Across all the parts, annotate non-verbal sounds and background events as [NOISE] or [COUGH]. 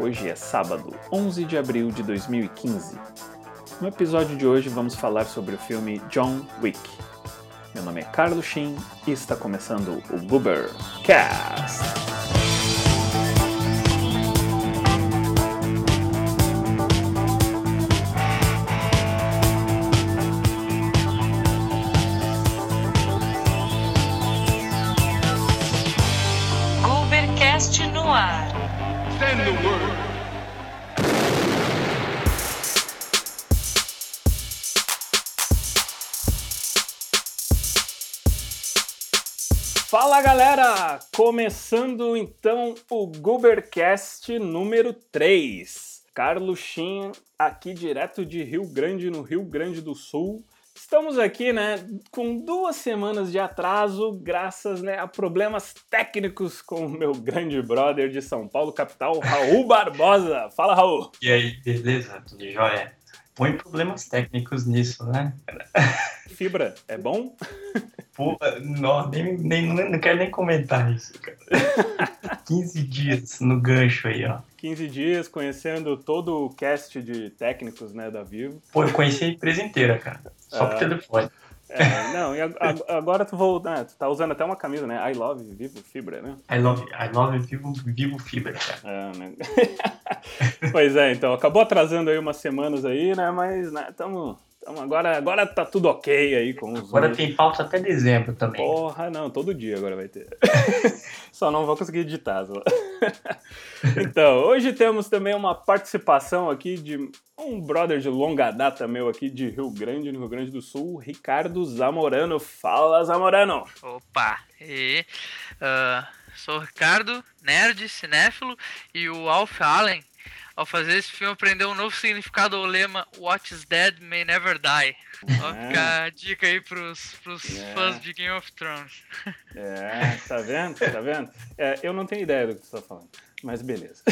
Hoje é sábado, 11 de abril de 2015. No episódio de hoje vamos falar sobre o filme John Wick. Meu nome é Carlos Shin e está começando o Goober Cast. Send the word. Fala galera! Começando então o Goobercast número 3. Carlos Shin aqui direto de Rio Grande, no Rio Grande do Sul. Estamos aqui, né, com duas semanas de atraso, graças né, a problemas técnicos com o meu grande brother de São Paulo, capital, Raul [LAUGHS] Barbosa. Fala, Raul! E aí, beleza? Tudo jóia? Põe problemas técnicos nisso, né? [LAUGHS] Fibra, é bom? Pô, não, nem, nem, não quero nem comentar isso, cara. [LAUGHS] 15 dias no gancho aí, ó. 15 dias conhecendo todo o cast de técnicos né, da Vivo. Pô, eu conheci a empresa inteira, cara. Só por Ah. telefone. É, não, e ag- ag- agora tu, vou, né, tu tá usando até uma camisa, né? I love Vivo Fibra, né? I love, I love Vivo, Vivo Fibra, cara. É, né? [LAUGHS] pois é, então, acabou atrasando aí umas semanas aí, né? Mas, né, tamo, tamo agora, agora tá tudo ok aí com os Agora tem pauta até dezembro também. Porra, não, todo dia agora vai ter. [LAUGHS] Só não vou conseguir editar. Só. [LAUGHS] então, hoje temos também uma participação aqui de um brother de longa data meu aqui de Rio Grande, no Rio Grande do Sul, Ricardo Zamorano. Fala, Zamorano! Opa, e ah, sou o Ricardo, nerd, cinéfilo, e o Alf Allen, ao fazer esse filme, aprendeu um novo significado ao lema What is Dead May Never Die. Ó, É. fica a dica aí pros, pros É. fãs de Game of Thrones. É, tá vendo? Tá vendo? É, eu não tenho ideia do que você tá falando, mas beleza.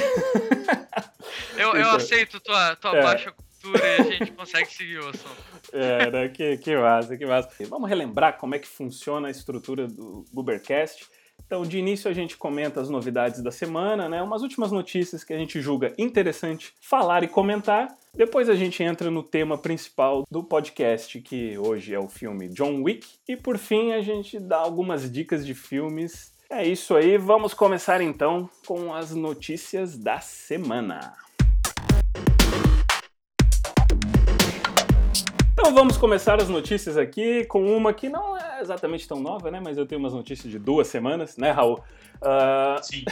Eu, eu Então, aceito tua, tua é. baixa cultura e a gente consegue seguir o assunto. É, né? que, que massa, que massa. Vamos relembrar como é que funciona a estrutura do Goobercast. Então, de início, a gente comenta as novidades da semana, né? Umas últimas notícias que a gente julga interessante falar e comentar. Depois a gente entra no tema principal do podcast, que hoje é o filme John Wick. E por fim, a gente dá algumas dicas de filmes. É isso aí, vamos começar então com as notícias da semana. Então vamos começar as notícias aqui com uma que não é exatamente tão nova, né? Mas eu tenho umas notícias de duas semanas, né, Raul? Ah, Sim.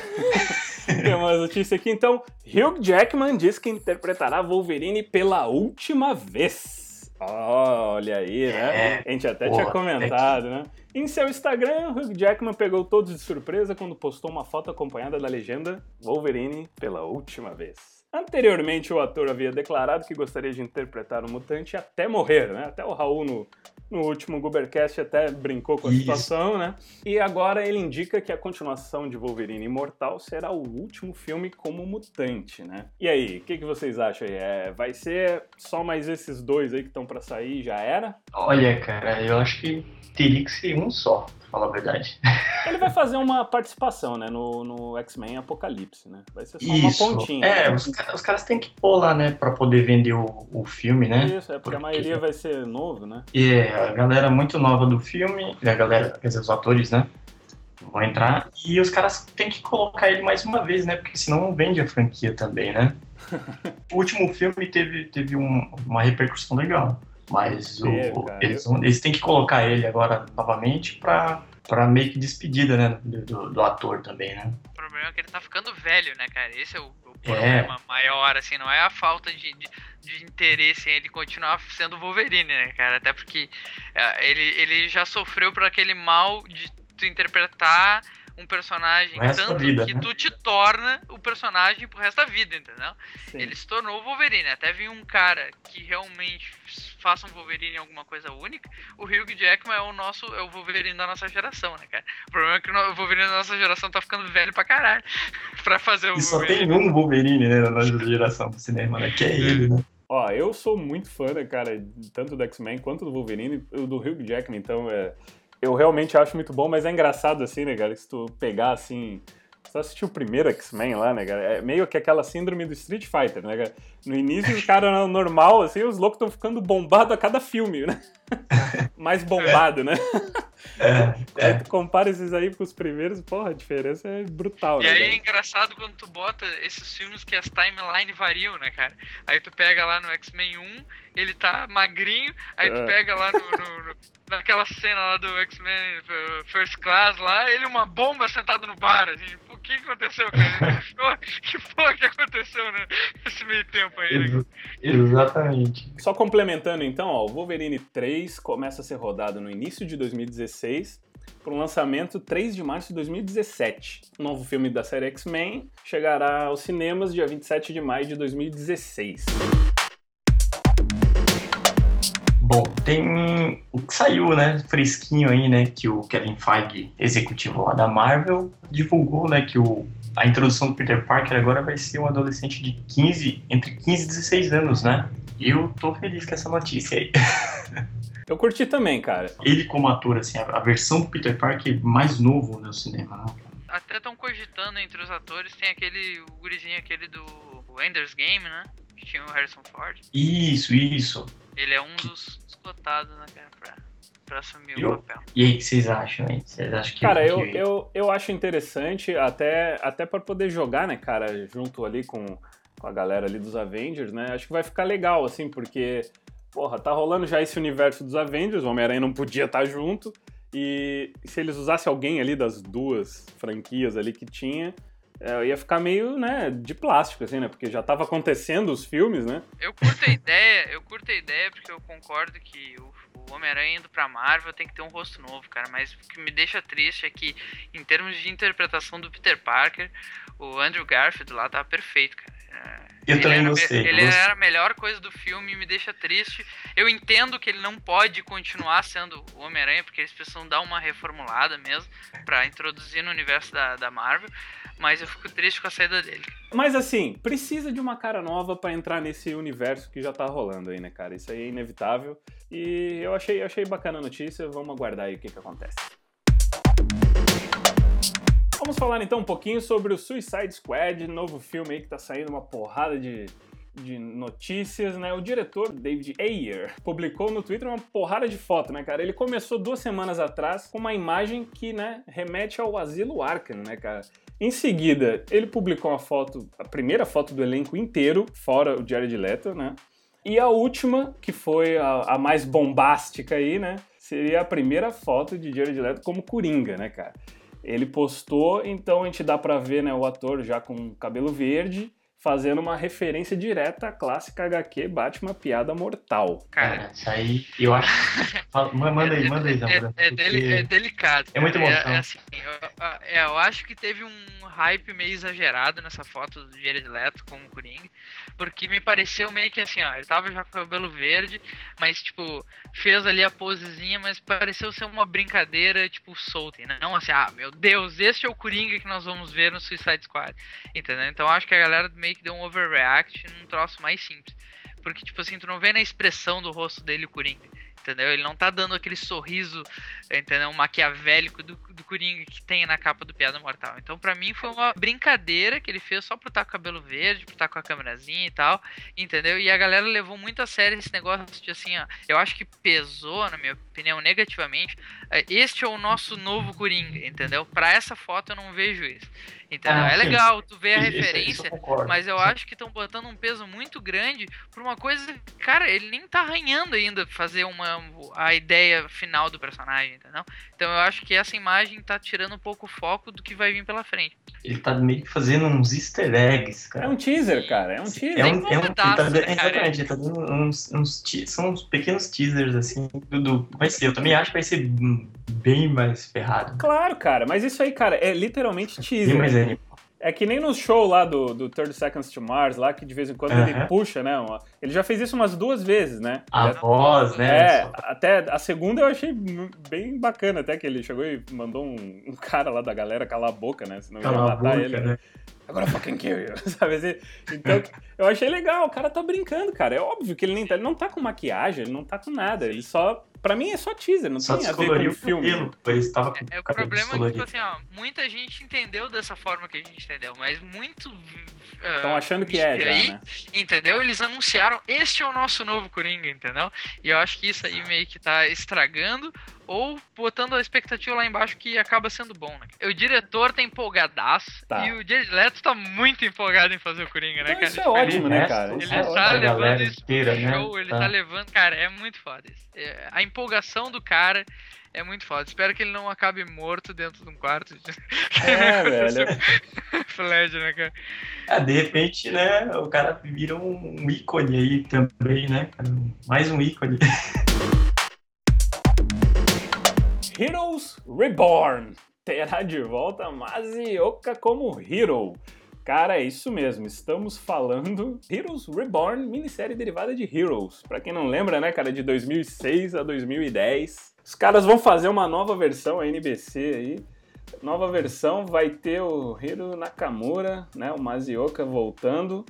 [LAUGHS] tem uma notícia aqui, então. Hugh Jackman diz que interpretará Wolverine pela última vez. Olha aí, né? É, A gente até porra, tinha comentado, né? Em seu Instagram, Hugh Jackman pegou todos de surpresa quando postou uma foto acompanhada da legenda Wolverine pela última vez. Anteriormente, o ator havia declarado que gostaria de interpretar o mutante até morrer, né? Até o Raul no, no último Goobercast até brincou com a Isso. situação, né? E agora ele indica que a continuação de Wolverine Imortal será o último filme como mutante, né? E aí, o que, que vocês acham aí? É, vai ser só mais esses dois aí que estão pra sair e já era? Olha, cara, eu acho que teria que ser um só, pra falar a verdade. [LAUGHS] Ele vai fazer uma participação, né, no, no X-Men Apocalipse, né? Vai ser só uma Isso. pontinha. É, né? os, os caras têm que pôr lá, né, pra poder vender o, o filme, né? Isso, é porque a Porque- maioria vai ser novo, né? É, a galera muito nova do filme, e a galera, quer dizer, os atores, né? Vão entrar. E os caras têm que colocar ele mais uma vez, né? Porque senão não vende a franquia também, né? [LAUGHS] o último filme teve, teve um- uma repercussão legal. Mas o- cara. eles, eles têm que colocar ele agora novamente pra, pra meio que despedida, né? Do, do- do ator também, né? O problema é que ele tá ficando velho, né, cara? Esse é o, o É. problema maior, assim, não é a falta de, de, de interesse em ele continuar sendo Wolverine, né, cara? Até porque é, ele, ele já sofreu por aquele mal de tu interpretar um personagem da tanto vida, que né? tu te torna o personagem pro resto da vida, entendeu? Sim. Ele se tornou o Wolverine. Até vi um cara que realmente faça um Wolverine em alguma coisa única. O Hugh Jackman é o nosso, é o Wolverine da nossa geração, né, cara? O problema é que o Wolverine da nossa geração tá ficando velho pra caralho [LAUGHS] pra fazer o E só Wolverine. tem um Wolverine, né? Na nossa geração do cinema, né? Que é ele, né? Ó, eu sou muito fã, né, cara, tanto do X-Men quanto do Wolverine, do Hugh Jackman, então é, eu realmente acho muito bom, mas é engraçado assim, né, cara, se tu pegar assim, só assistiu o primeiro X-Men lá, né, cara? É meio que aquela síndrome do Street Fighter, né, cara? No início, os caras normal, assim, os loucos estão ficando bombados a cada filme, né? [LAUGHS] Mais bombado, né? É, Aí tu compara esses aí com os primeiros, porra, a diferença é brutal, E né? aí é cara? engraçado quando tu bota esses filmes que as timeline variam, né, cara? Aí tu pega lá no X-Men 1, ele tá magrinho, aí tu É. pega lá no, no- no- naquela cena lá do X-Men uh, First Class lá, ele uma bomba sentado no bar, assim, que que aconteceu, cara? [LAUGHS] Que porra que aconteceu né, nesse meio tempo aí, né? ex- exatamente. Só complementando então, ó, o Wolverine 3 começa a ser rodado no início de 2016 para um lançamento 3 de março de 2017. O novo filme da série X-Men chegará aos cinemas dia 27 de maio de 2016. Bom, tem o que saiu, né, fresquinho aí, né, que o Kevin Feige, executivo lá da Marvel, divulgou, né, que o, a introdução do Peter Parker agora vai ser um adolescente de 15, entre 15 e 16 anos, né? E eu tô feliz com essa notícia aí. [LAUGHS] Eu curti também, cara. Ele como ator, assim, a, a versão do Peter Parker mais novo no cinema, né? Até estão cogitando entre os atores, tem aquele, o gurizinho aquele do Ender's Game, né? Que tinha o Harrison Ford. Isso, isso. Ele é um dos, dos cotados, né, cara, pra, pra assumir Eu- o papel. E aí, o que vocês acham, hein? Vocês acham que... Cara, eu, que- eu, eu acho interessante, até, até para poder jogar, né, cara, junto ali com, com a galera ali dos Avengers, né? Acho que vai ficar legal, assim, porque, porra, tá rolando já esse universo dos Avengers, o Homem-Aranha não podia estar junto, e se eles usassem alguém ali das duas franquias ali que tinha, é, ia ficar meio, né, de plástico, assim, né? Porque já tava acontecendo os filmes, né? Eu curto a ideia, eu curto a ideia porque eu concordo que o, o Homem-Aranha indo pra Marvel tem que ter um rosto novo, cara. Mas o que me deixa triste é que, em termos de interpretação do Peter Parker, o Andrew Garfield lá tava perfeito, cara. Eu ele também era, gostei, Ele gostei. era a melhor coisa do filme e me deixa triste. Eu entendo que ele não pode continuar sendo o Homem-Aranha, porque eles precisam dar uma reformulada mesmo pra introduzir no universo da, da Marvel. Mas eu fico triste com a saída dele. Mas assim, precisa de uma cara nova pra entrar nesse universo que já tá rolando aí, né, cara? Isso aí é inevitável. E eu achei, achei bacana a notícia, vamos aguardar aí o que, que acontece. Vamos falar então um pouquinho sobre o Suicide Squad, novo filme aí que tá saindo uma porrada de, de notícias, né? O diretor, David Ayer, publicou no Twitter uma porrada de foto, né, cara? Ele começou duas semanas atrás com uma imagem que, né, remete ao asilo Arkham, né, cara? Em seguida, ele publicou uma foto, a primeira foto do elenco inteiro, fora o Jared Leto, né? E a última, que foi a, a mais bombástica aí, né? Seria a primeira foto de Jared Leto como Coringa, né, cara? Ele postou, então a gente dá pra ver, né, o ator já com cabelo verde, fazendo uma referência direta à clássica HQ Batman Piada Mortal. Cara, isso aí, eu acho... [LAUGHS] Manda aí, manda aí, É, Zamora. é, deli- é delicado. É muita cara. emoção. É, assim, eu, é, eu acho que teve um hype meio exagerado nessa foto do Jared Leto com o Coringa, porque me pareceu meio que assim, ó, ele tava já com o cabelo verde, mas tipo, fez ali a posezinha, mas pareceu ser uma brincadeira, tipo, solta, né? Não assim, ah, meu Deus, este é o Coringa que nós vamos ver no Suicide Squad, entendeu? Então eu acho que a galera meio que deu um overreact num troço mais simples. Porque, tipo assim, tu não vê na expressão do rosto dele o Coringa entendeu? Ele não tá dando aquele sorriso, entendeu? Maquiavélico do, do Coringa que tem na capa do Piada Mortal. Então, pra mim, foi uma brincadeira que ele fez só por estar com o cabelo verde, por estar com a câmerazinha e tal, entendeu? E a galera levou muito a sério esse negócio de assim, ó. Eu acho que pesou, na minha opinião, negativamente. É, Este é o nosso novo Coringa, entendeu? Pra essa foto eu não vejo isso. Entendeu? Ah, é legal tu ver a Isso- isso eu referência, mas eu acho que estão botando um peso muito grande por uma coisa. Cara, ele nem tá arranhando ainda fazer uma a ideia final do personagem, entendeu? Então eu acho que essa imagem tá tirando um pouco o foco do que vai vir pela frente. Ele tá meio que fazendo uns easter eggs, É cara. um teaser, cara, é um teaser. É um, é um, ele tá pedaço, dando- né, exatamente, ele tá dando uns, uns são uns pequenos teasers, assim, do, do- vai ser, eu também acho que vai ser bem mais ferrado. Claro, cara, mas isso aí, cara, é literalmente Bem teaser. mais animal. É que nem no show lá do, do 30 Seconds to Mars, lá que de vez em quando ele Aham. puxa, né? uma- ele já fez isso umas duas vezes, né? A Ele- voz, né? É, até a segunda eu achei bem bacana, até que ele chegou e mandou um, um cara lá da galera calar a boca, né? Senão ia Cala a matar boca, ele. né? Agora fucking kill you, [LAUGHS] sabe assim? Então, eu achei legal, o cara tá brincando, cara. É óbvio que ele nem tá, ele não tá com maquiagem, ele não tá com nada, ele só Pra mim é só teaser, não Só tem a ver com o filme. cabelo, pois tava com É, o o problema é que, tipo assim, ó, muita gente entendeu dessa forma que a gente entendeu, mas muito. ah, Estão achando que é já, aí, né? Entendeu? Eles anunciaram, este é o nosso novo Coringa, entendeu? E eu acho que isso aí meio que tá estragando ou botando a expectativa lá embaixo que acaba sendo bom, né? O diretor tá empolgadaço Tá. e o Jared Leto tá muito empolgado em fazer o Coringa, né, Então cara? isso é ele- ótimo, né, cara? Ele Isso é tá ótimo. levando isso inteira, pro né? show, ele Tá. tá levando, cara, é muito foda isso. É, a empolgação do cara é muito foda. Espero que ele não acabe morto dentro de um quarto de É, [LAUGHS] velho. Flash, né, cara? Ah, de repente, né, o cara vira um ícone aí também, né? cara? Mais um ícone. [LAUGHS] Heroes Reborn terá de volta Mazioka como Hero. Cara, é isso mesmo, estamos falando Heroes Reborn, minissérie derivada de Heroes. Pra quem não lembra, né, cara, de 2006 a 2010. Os caras vão fazer uma nova versão, a NBC aí. Nova versão vai ter o Hiro Nakamura, né, o Mazioka voltando.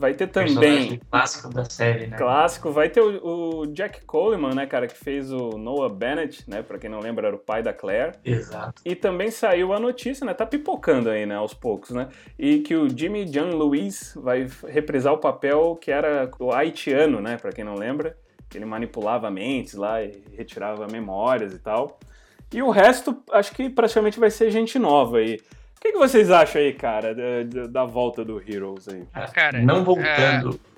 Vai ter também clássico da série, né? Clássico. Vai ter o, o Jack Coleman, né, cara, que fez o Noah Bennett, né? Pra quem não lembra, era o pai da Claire. Exato. E também saiu a notícia, né? Tá pipocando aí, né, aos poucos, né? E que o Jimmy John Lewis vai reprisar o papel que era o haitiano, né? Pra quem não lembra. Que ele manipulava mentes lá e retirava memórias e tal. E o resto, acho que praticamente vai ser gente nova aí. O que, que vocês acham aí, cara, da, da- volta do Heroes aí? Cara, Não voltando. [LAUGHS]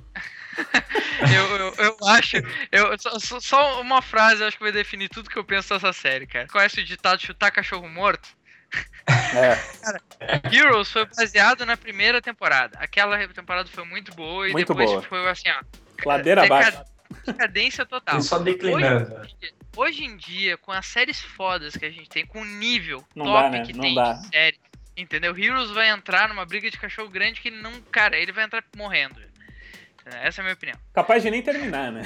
Eu, eu, eu acho. Eu, só, só- uma frase eu acho que vai definir tudo que eu penso dessa série, cara. Conhece o ditado chutar cachorro morto? É, Heroes foi baseado na primeira temporada. Aquela temporada foi muito boa e Muito depois boa. foi assim, ó. ladeira abaixo. Decadência total. Ele só declinando. Hoje em dia, com as séries fodas que a gente tem, com o nível Não top dá, né? que Não tem dá. de série, entendeu? Heroes vai entrar numa briga de cachorro grande que ele não. Cara, ele vai entrar morrendo. Essa é a minha opinião. Capaz de nem terminar, né?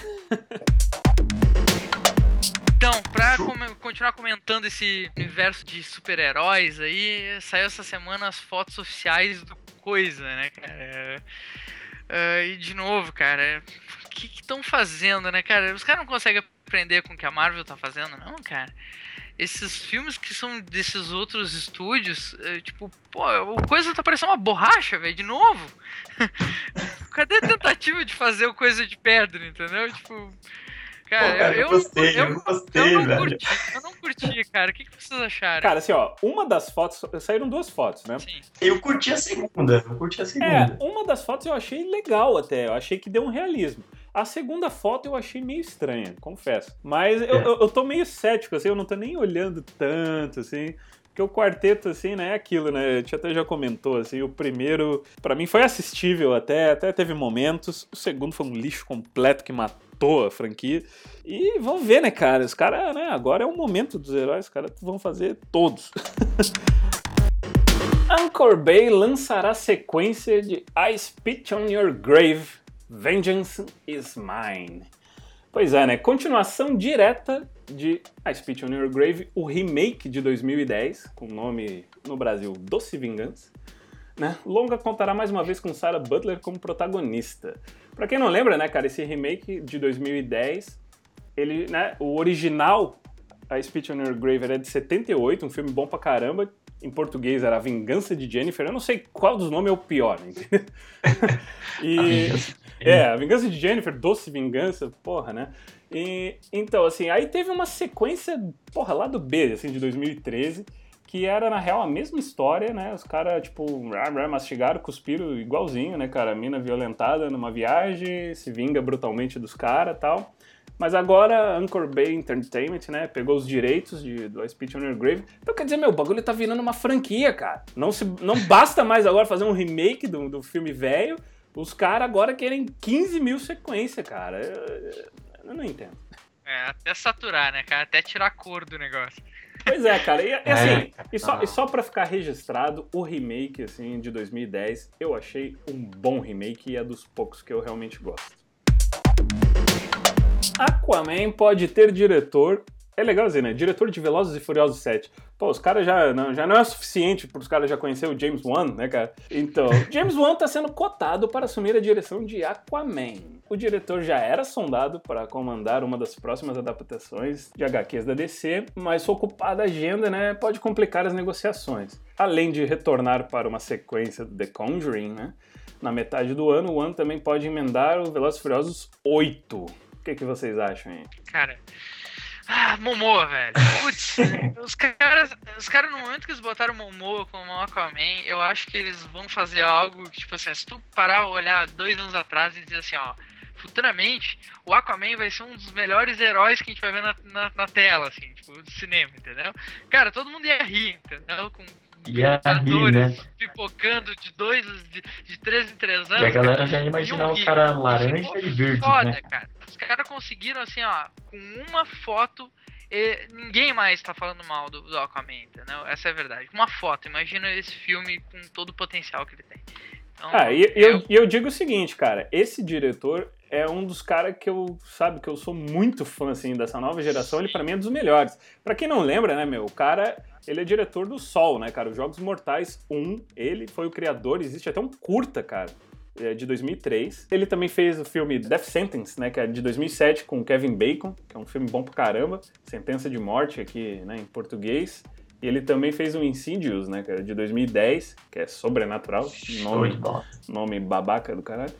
Então, pra come- continuar comentando esse universo de super-heróis aí, saiu essa semana as fotos oficiais do Coisa, né, cara? É, e de novo, cara, o que estão fazendo, né, cara? Os caras não conseguem aprender com o que a Marvel tá fazendo, não, cara. Esses filmes que são desses outros estúdios, é, tipo, pô, o Coisa tá parecendo uma borracha, velho, de novo. [LAUGHS] Cadê a tentativa de fazer o Coisa de pedra, entendeu? Tipo, cara, Pô, cara, eu eu, gostei, eu eu, gostei, eu não velho. curti, eu não curti, cara. O que, que vocês acharam? Cara, assim, ó, uma das fotos. Saíram duas fotos, né? Sim. Eu curti a segunda, eu curti a É, segunda. uma das fotos eu achei legal até. Eu achei que deu um realismo. A segunda foto eu achei meio estranha, confesso. Mas eu, É. eu, eu tô meio cético, assim, eu não tô nem olhando tanto, assim. Porque o quarteto, assim, né, é aquilo, né? A gente até já comentou, assim, o primeiro, pra mim, foi assistível até, até teve momentos. O segundo foi um lixo completo que matou a franquia. E vamos ver, né, cara? Os caras, né, agora é o momento dos heróis, os caras vão fazer todos. [LAUGHS] Anchor Bay lançará sequência de I Spit on Your Grave, Vengeance is Mine. Pois é, né? Continuação direta de I Spit on Your Grave, o remake de 2010, com o nome no Brasil Doce Vingança. Né? Longa contará mais uma vez com Sarah Butler como protagonista. Pra quem não lembra, né, cara, esse remake de 2010, ele, né, o original I Spit on Your Grave era de 78, um filme bom pra caramba. Em português era A Vingança de Jennifer. Eu não sei qual dos nomes é o pior, entendeu? [LAUGHS] e, A é, A Vingança de Jennifer, Doce Vingança, porra, né? E, então, assim, aí teve uma sequência, porra, lá do B, assim, de 2013, que era, na real, a mesma história, né? Os caras, tipo, rá, rá, mastigaram, cuspiram igualzinho, né, cara? A mina violentada numa viagem, se vinga brutalmente dos caras e tal. Mas agora Anchor Bay Entertainment, né, pegou os direitos de, do I Spit on Your Grave. Então quer dizer, meu, o bagulho tá virando uma franquia, cara. Não, se, não basta mais agora fazer um remake do, do filme velho. Os caras agora querem 15 mil sequências, cara. Eu, eu não entendo. É, até saturar, né, cara? Até tirar a cor do negócio. Pois é, cara. E, e É, assim, cara. e, só, e só pra ficar registrado, o remake, assim, de 2010, eu achei um bom remake e é dos poucos que eu realmente gosto. Aquaman pode ter diretor. É legal dizer, né? Diretor de Velozes e Furiosos 7. Pô, os caras já não, já não é suficiente para os caras já conhecer o James Wan, né, cara? Então, [LAUGHS] James Wan está sendo cotado para assumir a direção de Aquaman. O diretor já era sondado para comandar uma das próximas adaptações de HQs da DC, mas sua ocupada agenda, né, pode complicar as negociações. Além de retornar para uma sequência do The Conjuring, né, na metade do ano, o Wan também pode emendar o Velozes e Furiosos 8. O que, que vocês acham aí? Cara, ah, Momoa, velho. Putz, [LAUGHS] os caras, os caras, no momento que eles botaram Momoa como Aquaman, eu acho que eles vão fazer algo que, tipo assim, se tu parar olhar dois anos atrás e dizer assim, ó, futuramente o Aquaman vai ser um dos melhores heróis que a gente vai ver na, na, na tela, assim, tipo, do cinema, entendeu? Cara, todo mundo ia rir, entendeu? Com Ia rir, né? pipocando de dois, de, de três em três anos. E a galera já ia imaginar o cara laranja e verde, foda, né? cara. Os caras conseguiram, assim, ó, com uma foto, e ninguém mais tá falando mal do, do Aquaman, entendeu? Essa é a verdade. Uma foto, imagina esse filme com todo o potencial que ele tem. Então, Ah, e eu, o- e eu digo o seguinte, cara, esse diretor é um dos caras que eu, sabe, que eu sou muito fã, assim, dessa nova geração, ele pra mim é dos melhores. Pra quem não lembra, né, meu, o cara, ele é diretor do Sol, né, cara, os Jogos Mortais 1, ele foi o criador, existe até um curta, cara, é de 2003. Ele também fez o filme Death Sentence, né, que é de 2007, com Kevin Bacon, que é um filme bom pra caramba, Sentença de Morte aqui, né, em português. E ele também fez o Insidious, né, cara, de 2010, que é sobrenatural, nome nome babaca do caralho.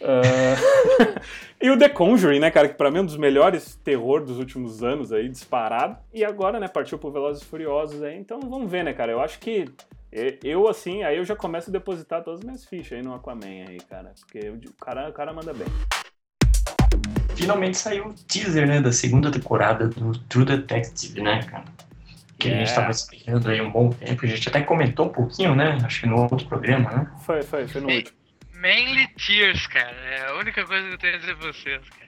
Ah, [LAUGHS] e o The Conjuring, né, cara, que pra mim é um dos melhores terror dos últimos anos aí, disparado. E agora, né, partiu pro Velozes e Furiosos aí, então vamos ver, né, cara, eu acho que eu, assim, aí eu já começo a depositar todas as minhas fichas aí no Aquaman aí, cara, porque o o cara, o cara manda bem. Finalmente saiu o teaser, né, da segunda temporada do True Detective, né, cara? Que a gente Yeah. tava esperando aí um bom tempo. A gente até comentou um pouquinho, né? Acho que no outro programa, né? Foi, foi, foi no Ei. último. Mainly tears, cara. É a única coisa que eu tenho a dizer pra vocês, cara.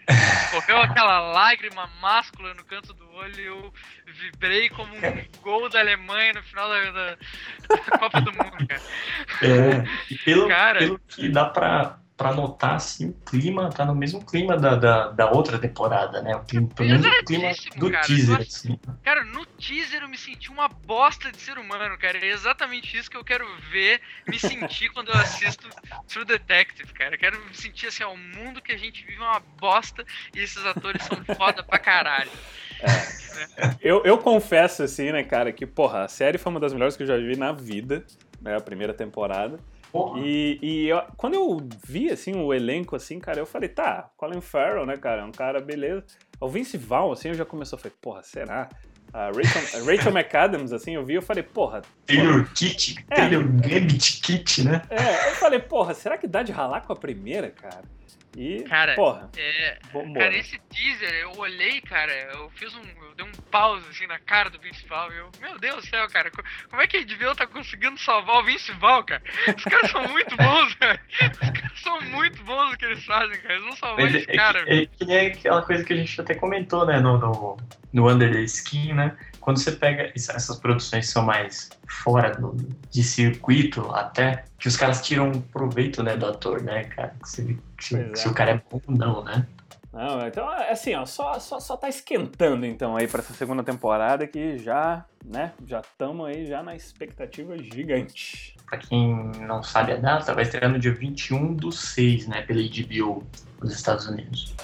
Correu aquela lágrima máscula no canto do olho e eu vibrei como um gol da Alemanha no final da, da- da Copa do Mundo, cara. É, e pelo, Cara. pelo que dá pra, pra notar, assim, o clima tá no mesmo clima da, da, da outra temporada, né? O clima, pelo menos o clima do cara. teaser, assim. Cara, no teaser eu me senti uma bosta de ser humano, cara. É exatamente isso que eu quero ver, me sentir quando eu assisto True Detective, cara. Eu quero me sentir assim, ó, o mundo que a gente vive é uma bosta e esses atores são foda pra caralho. Eu, eu confesso, assim, né, cara, que, porra, a série foi uma das melhores que eu já vi na vida, né, a primeira temporada. E, e eu- quando eu vi, assim, o elenco, assim, cara, eu falei, tá, Colin Farrell, né, cara, é um cara, beleza. O Vince Vaughn, assim, eu já começou, falei, porra, será? A Rachel, a Rachel McAdams, assim, eu vi, eu falei, porra... Taylor Kit, É. Taylor Gambit Kit, né? É, eu falei, porra, será que dá de ralar com a primeira, cara? E, Cara, porra, É. Cara, esse teaser, eu olhei, cara, eu fiz um. Eu dei um pause assim na cara do Vince e Eu, meu Deus do céu, cara, co- como é que a HBO tá conseguindo salvar o Vince Vaughn, cara? Os caras são muito bons, [LAUGHS] velho. Os caras são muito bons no que eles fazem, cara. Eles vão salvar Mas é, esse cara, é, velho. é que nem aquela coisa que a gente até comentou, né, no, no, no Under the Skin, né? Quando você pega essa- essas produções que são mais fora do, de circuito, até, que os caras tiram proveito, né, do ator, né, cara? Se, se, é. se o cara é bom ou não, né? Não, então, assim, ó, só, só, só tá esquentando, então, aí pra essa segunda temporada que já, né, já estamos aí já na expectativa gigante. Pra quem não sabe a data, vai estrear no dia 21 do 6, né, pela HBO nos Estados Unidos.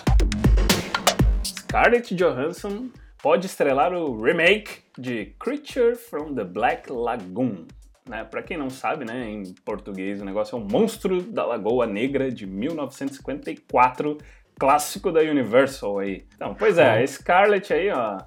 Scarlett Johansson pode estrelar o remake de Creature from the Black Lagoon. Né? Para quem não sabe, né, em português o negócio é o Monstro da Lagoa Negra de 1954, clássico da Universal aí. Então, pois é, a Scarlett aí, ó,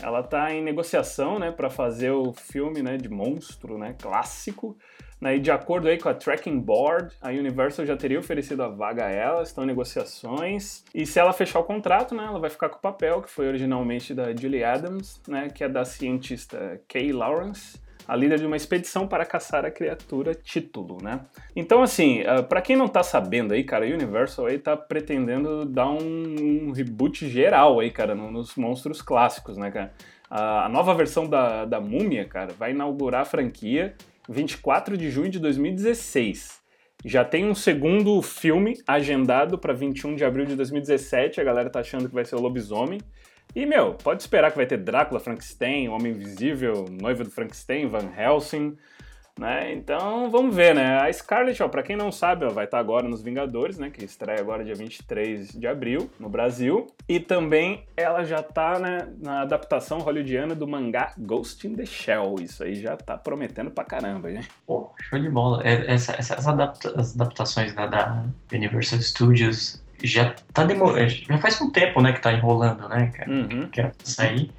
ela tá em negociação, né, para fazer o filme, né, de monstro, né, clássico. Né, e de acordo aí com a Tracking Board, a Universal já teria oferecido a vaga a ela, estão em negociações. E se ela fechar o contrato, né, ela vai ficar com o papel, que foi originalmente da Julie Adams, né, que é da cientista Kay Lawrence, a líder de uma expedição para caçar a criatura título, né? Então, assim, uh, para quem não tá sabendo aí, cara, a Universal aí tá pretendendo dar um, um reboot geral aí, cara, no- nos monstros clássicos, né, cara? A, a nova versão da, da Múmia, cara, vai inaugurar a franquia 24 de junho de 2016. Já tem um segundo filme agendado para 21 de abril de 2017. A galera tá achando que vai ser o Lobisomem. E, meu, pode esperar que vai ter Drácula, Frankenstein, Homem Invisível, Noiva do Frankenstein, Van Helsing, né? Então, vamos ver, né? A Scarlett, ó, pra quem não sabe, ó, vai estar agora nos Vingadores, né? Que estreia agora dia 23 de abril, no Brasil. E também ela já tá né, na adaptação hollywoodiana do mangá Ghost in the Shell. Isso aí já tá prometendo pra caramba, hein? Pô, show de bola. É, essa- essas adapta- adaptações né, da Universal Studios já tá demo... é, já faz um tempo, né, que tá enrolando, né, cara? Uhum. Que era pra sair.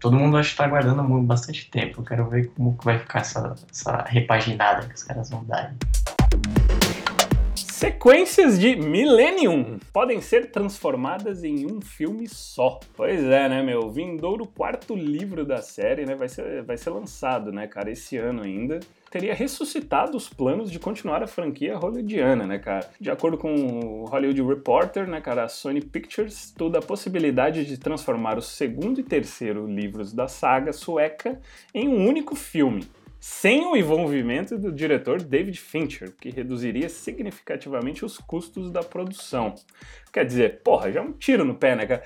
Todo mundo acho que tá aguardando bastante tempo. Eu quero ver como vai ficar essa, essa repaginada que os caras vão dar. Sequências de Millennium podem ser transformadas em um filme só. Pois é, né, meu? Vindouro quarto livro da série, né, vai ser, vai ser lançado, né, cara, esse ano ainda. Teria ressuscitado os planos de continuar a franquia hollywoodiana, né, cara? De acordo com o Hollywood Reporter, né, cara, a Sony Pictures estuda a possibilidade de transformar o segundo e terceiro livros da saga sueca em um único filme sem o envolvimento do diretor David Fincher, que reduziria significativamente os custos da produção. Quer dizer, porra, já é um tiro no pé, né, cara?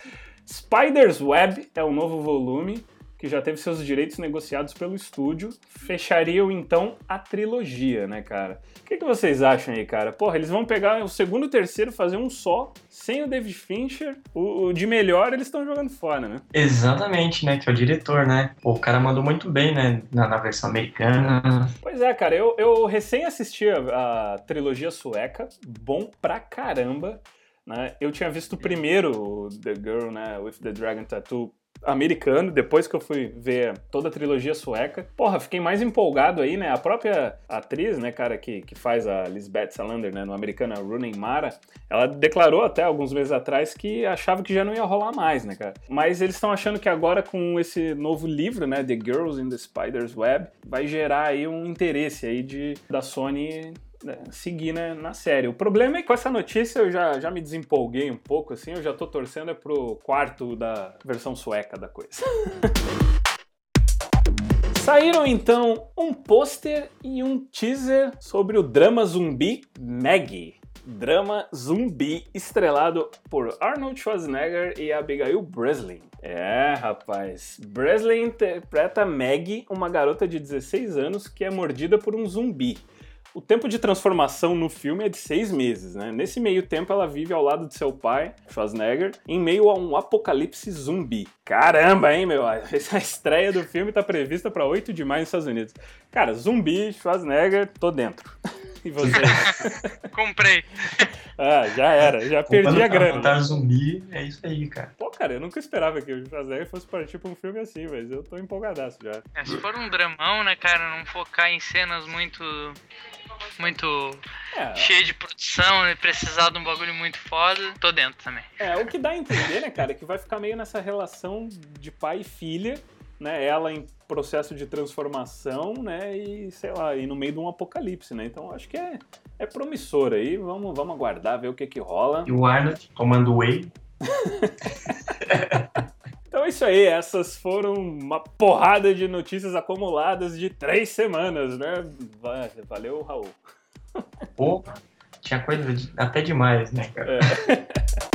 Spider's Web é o novo volume que já teve seus direitos negociados pelo estúdio, fechariam então a trilogia, né, cara? O que, que vocês acham aí, cara? Porra, eles vão pegar o segundo e o terceiro, fazer um só, sem o David Fincher. O, o de melhor eles estão jogando fora, né? Exatamente, né? Que é o diretor, né? O cara mandou muito bem, né? Na, na versão americana. Pois é, cara, eu, eu recém assisti a, a trilogia sueca, bom pra caramba. Né? Eu tinha visto primeiro o The Girl né, with the Dragon Tattoo americano, depois que eu fui ver toda a trilogia sueca. Porra, fiquei mais empolgado aí, né? A própria atriz, né, cara, que, que faz a Lisbeth Salander, né, no americano, a Rooney Mara, ela declarou até alguns meses atrás que achava que já não ia rolar mais, né, cara? Mas eles estão achando que agora com esse novo livro, né, The Girls in the Spider's Web, vai gerar aí um interesse aí de, da Sony seguir né, na série. O problema é que com essa notícia eu já, já me desempolguei um pouco, assim, eu já tô torcendo é pro quarto da versão sueca da coisa. [LAUGHS] Saíram então um pôster e um teaser sobre o drama zumbi Maggie. Drama zumbi estrelado por Arnold Schwarzenegger e Abigail Breslin. É, rapaz. Breslin interpreta Maggie, uma garota de 16 anos que é mordida por um zumbi. O tempo de transformação no filme é de seis meses, né? Nesse meio tempo, ela vive ao lado de seu pai, Schwarzenegger, em meio a um apocalipse zumbi. Caramba, hein, meu? [LAUGHS] A estreia do filme tá prevista para 8 de maio nos Estados Unidos. Cara, zumbi, Schwarzenegger, tô dentro. [LAUGHS] E você? [LAUGHS] Comprei. ah, já era, já perdi a grana. Tá zumbi, é isso aí, cara. Pô, cara, eu nunca esperava que o Schwarzenegger fosse partir pra um filme assim, mas eu tô empolgadaço já. É, se for um dramão, né, cara, não focar em cenas muito. Muito É, cheia de produção e precisar de um bagulho muito foda, tô dentro também. É, o que dá a entender, né, cara, é que vai ficar meio nessa relação de pai e filha, né? Ela em processo de transformação, né? E, sei lá, e no meio de um apocalipse, né? Então acho que é, é promissor aí. Vamos, vamos aguardar, ver o que que rola. E o Arnold tomando whey. [LAUGHS] Então é isso aí, essas foram uma porrada de notícias acumuladas de três semanas, né? Va- Valeu, Raul. Pô, tinha coisa de- até demais, né, cara? [LAUGHS]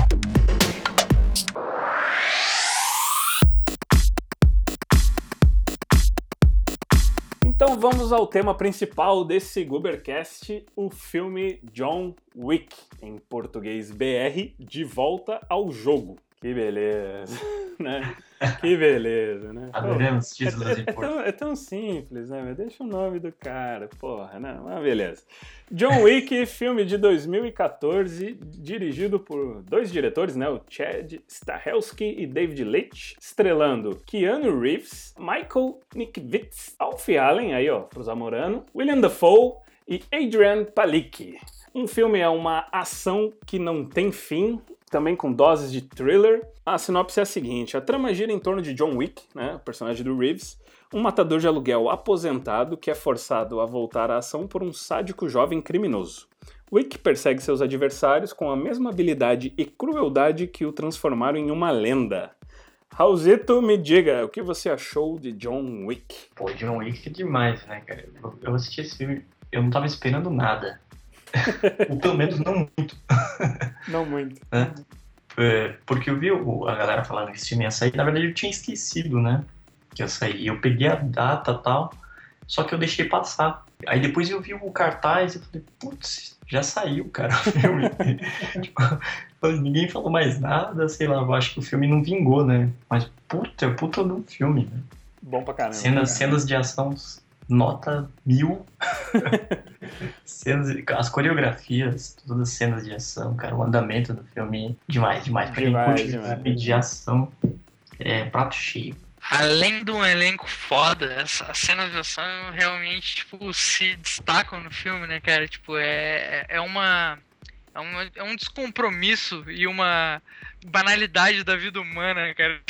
Então vamos ao tema principal desse Goobercast, o filme John Wick, em português BR, De Volta ao Jogo. Que beleza, [LAUGHS] né? [LAUGHS] Que beleza, né? Adoramos títulos é, é- é tão, é tão simples, né? Mas deixa o nome do cara, porra, né? Mas beleza. John Wick, [LAUGHS] filme de 2014, dirigido por dois diretores, né? O Chad Stahelski e David Leitch, estrelando Keanu Reeves, Michael Nikiewicz, Alfie Allen, aí ó, pro Zamorano, William Dafoe e Adrian Palicki. Um filme é uma ação que não tem fim, também com doses de thriller. A sinopse é a seguinte: a trama gira em torno de John Wick, né, o personagem do Reeves, um matador de aluguel aposentado que é forçado a voltar à ação por um sádico jovem criminoso. Wick persegue seus adversários com a mesma habilidade e crueldade que o transformaram em uma lenda. Raulzito, me diga, o que você achou de John Wick? Pô, John Wick é demais, né, cara? Eu, assisti esse filme, eu não tava esperando nada. Ou pelo menos não muito. [LAUGHS] Não muito. né? é, porque eu vi o- a galera falando que esse filme ia sair, na verdade eu tinha esquecido, né? Que ia sair. Eu peguei a data e tal, só que eu deixei passar. Aí depois eu vi o cartaz e falei, putz, já saiu, cara, o filme. [LAUGHS] tipo, ninguém falou mais nada, sei lá, eu acho que o filme não vingou, né? Mas puta, é puta do filme, né? Bom pra caramba. Cenas, cara. cenas de ação nota mil. cenas, as coreografias, todas as cenas de ação, cara, o andamento do filme, demais, demais. Pra Demais, quem curte demais. filme de ação, é prato cheio. Além de um elenco foda, essa- as cenas de ação realmente, tipo, se destacam no filme, né, cara? Tipo, é, é uma. É, uma, é um descompromisso e uma banalidade da vida humana, né, cara?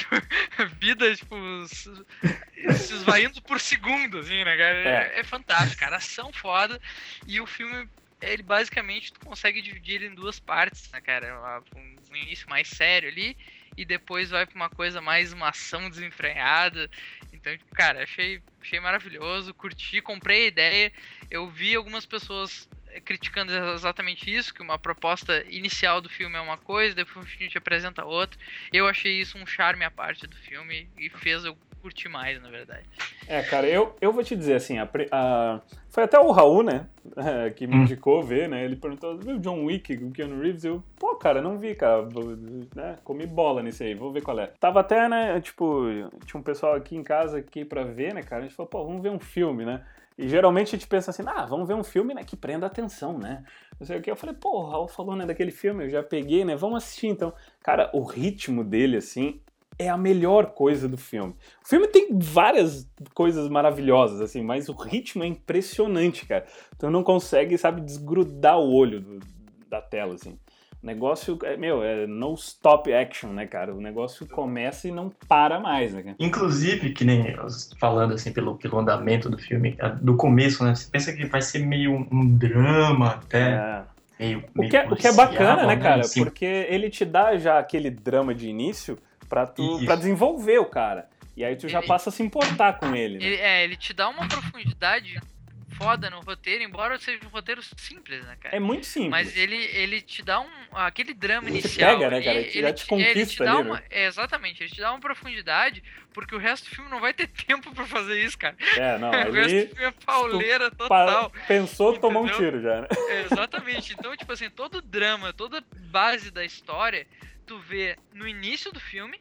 A [LAUGHS] vida, tipo, se esvaindo por segundo, assim, né, cara? É. É, é fantástico, cara. Ação foda. E o filme, ele basicamente, tu consegue dividir ele em duas partes, né, cara? Um início mais sério ali e depois vai pra uma coisa mais uma ação desenfreada. Então, tipo, cara, achei, achei maravilhoso, curti, comprei a ideia. Eu vi algumas pessoas criticando exatamente isso, que uma proposta inicial do filme é uma coisa, depois a gente apresenta outra. Eu achei isso um charme à parte do filme e fez eu curtir mais, na verdade. É, cara, eu, eu vou te dizer assim, a a- foi até o Raul, né, [LAUGHS] que me Hum. indicou ver, né, ele perguntou, viu John Wick o Keanu Reeves? Eu, pô, cara, não vi, cara, né, comi bola nisso aí, vou ver qual é. Tava até, né, tipo, tinha um pessoal aqui em casa aqui pra ver, né, cara, a gente falou, pô, vamos ver um filme, né, e geralmente a gente pensa assim, ah, vamos ver um filme, né, que prenda a atenção, né, não sei o que, eu falei, pô, o falou, né, daquele filme, eu já peguei, né, vamos assistir então. Cara, o ritmo dele, assim, é a melhor coisa do filme. O filme tem várias coisas maravilhosas, assim, mas o ritmo é impressionante, cara. Tu não consegue, sabe, desgrudar o olho do- da tela, assim. O negócio, é, meu, é no stop action, né, cara? O negócio começa e não para mais, né, cara? Inclusive, que nem eu falando assim pelo, pelo andamento do filme, do começo, né? Você pensa que vai ser meio um, drama até, É. meio, O meio que, é, o que é bacana, né, cara? Assim, Porque ele te dá já aquele drama de início pra, tu, pra desenvolver o cara. E aí tu já Ele- passa a se importar com ele, né? Ele, é, ele te dá uma profundidade foda no roteiro, embora seja um roteiro simples, né, cara? É muito simples. Mas ele, ele te dá um. aquele drama Ele te inicial. pega, né, cara? Ele te- já te é, ele conquista dá ali, uma, né? é, Exatamente, ele te dá uma profundidade, porque o resto do filme não vai ter [LAUGHS] tempo pra fazer isso, cara. É, não, [LAUGHS] o resto do filme é pauleira pa- total. pensou, tomou um Entendeu? tiro já, né? É, exatamente. Então, tipo assim, todo drama, toda base da história, tu vê no início do filme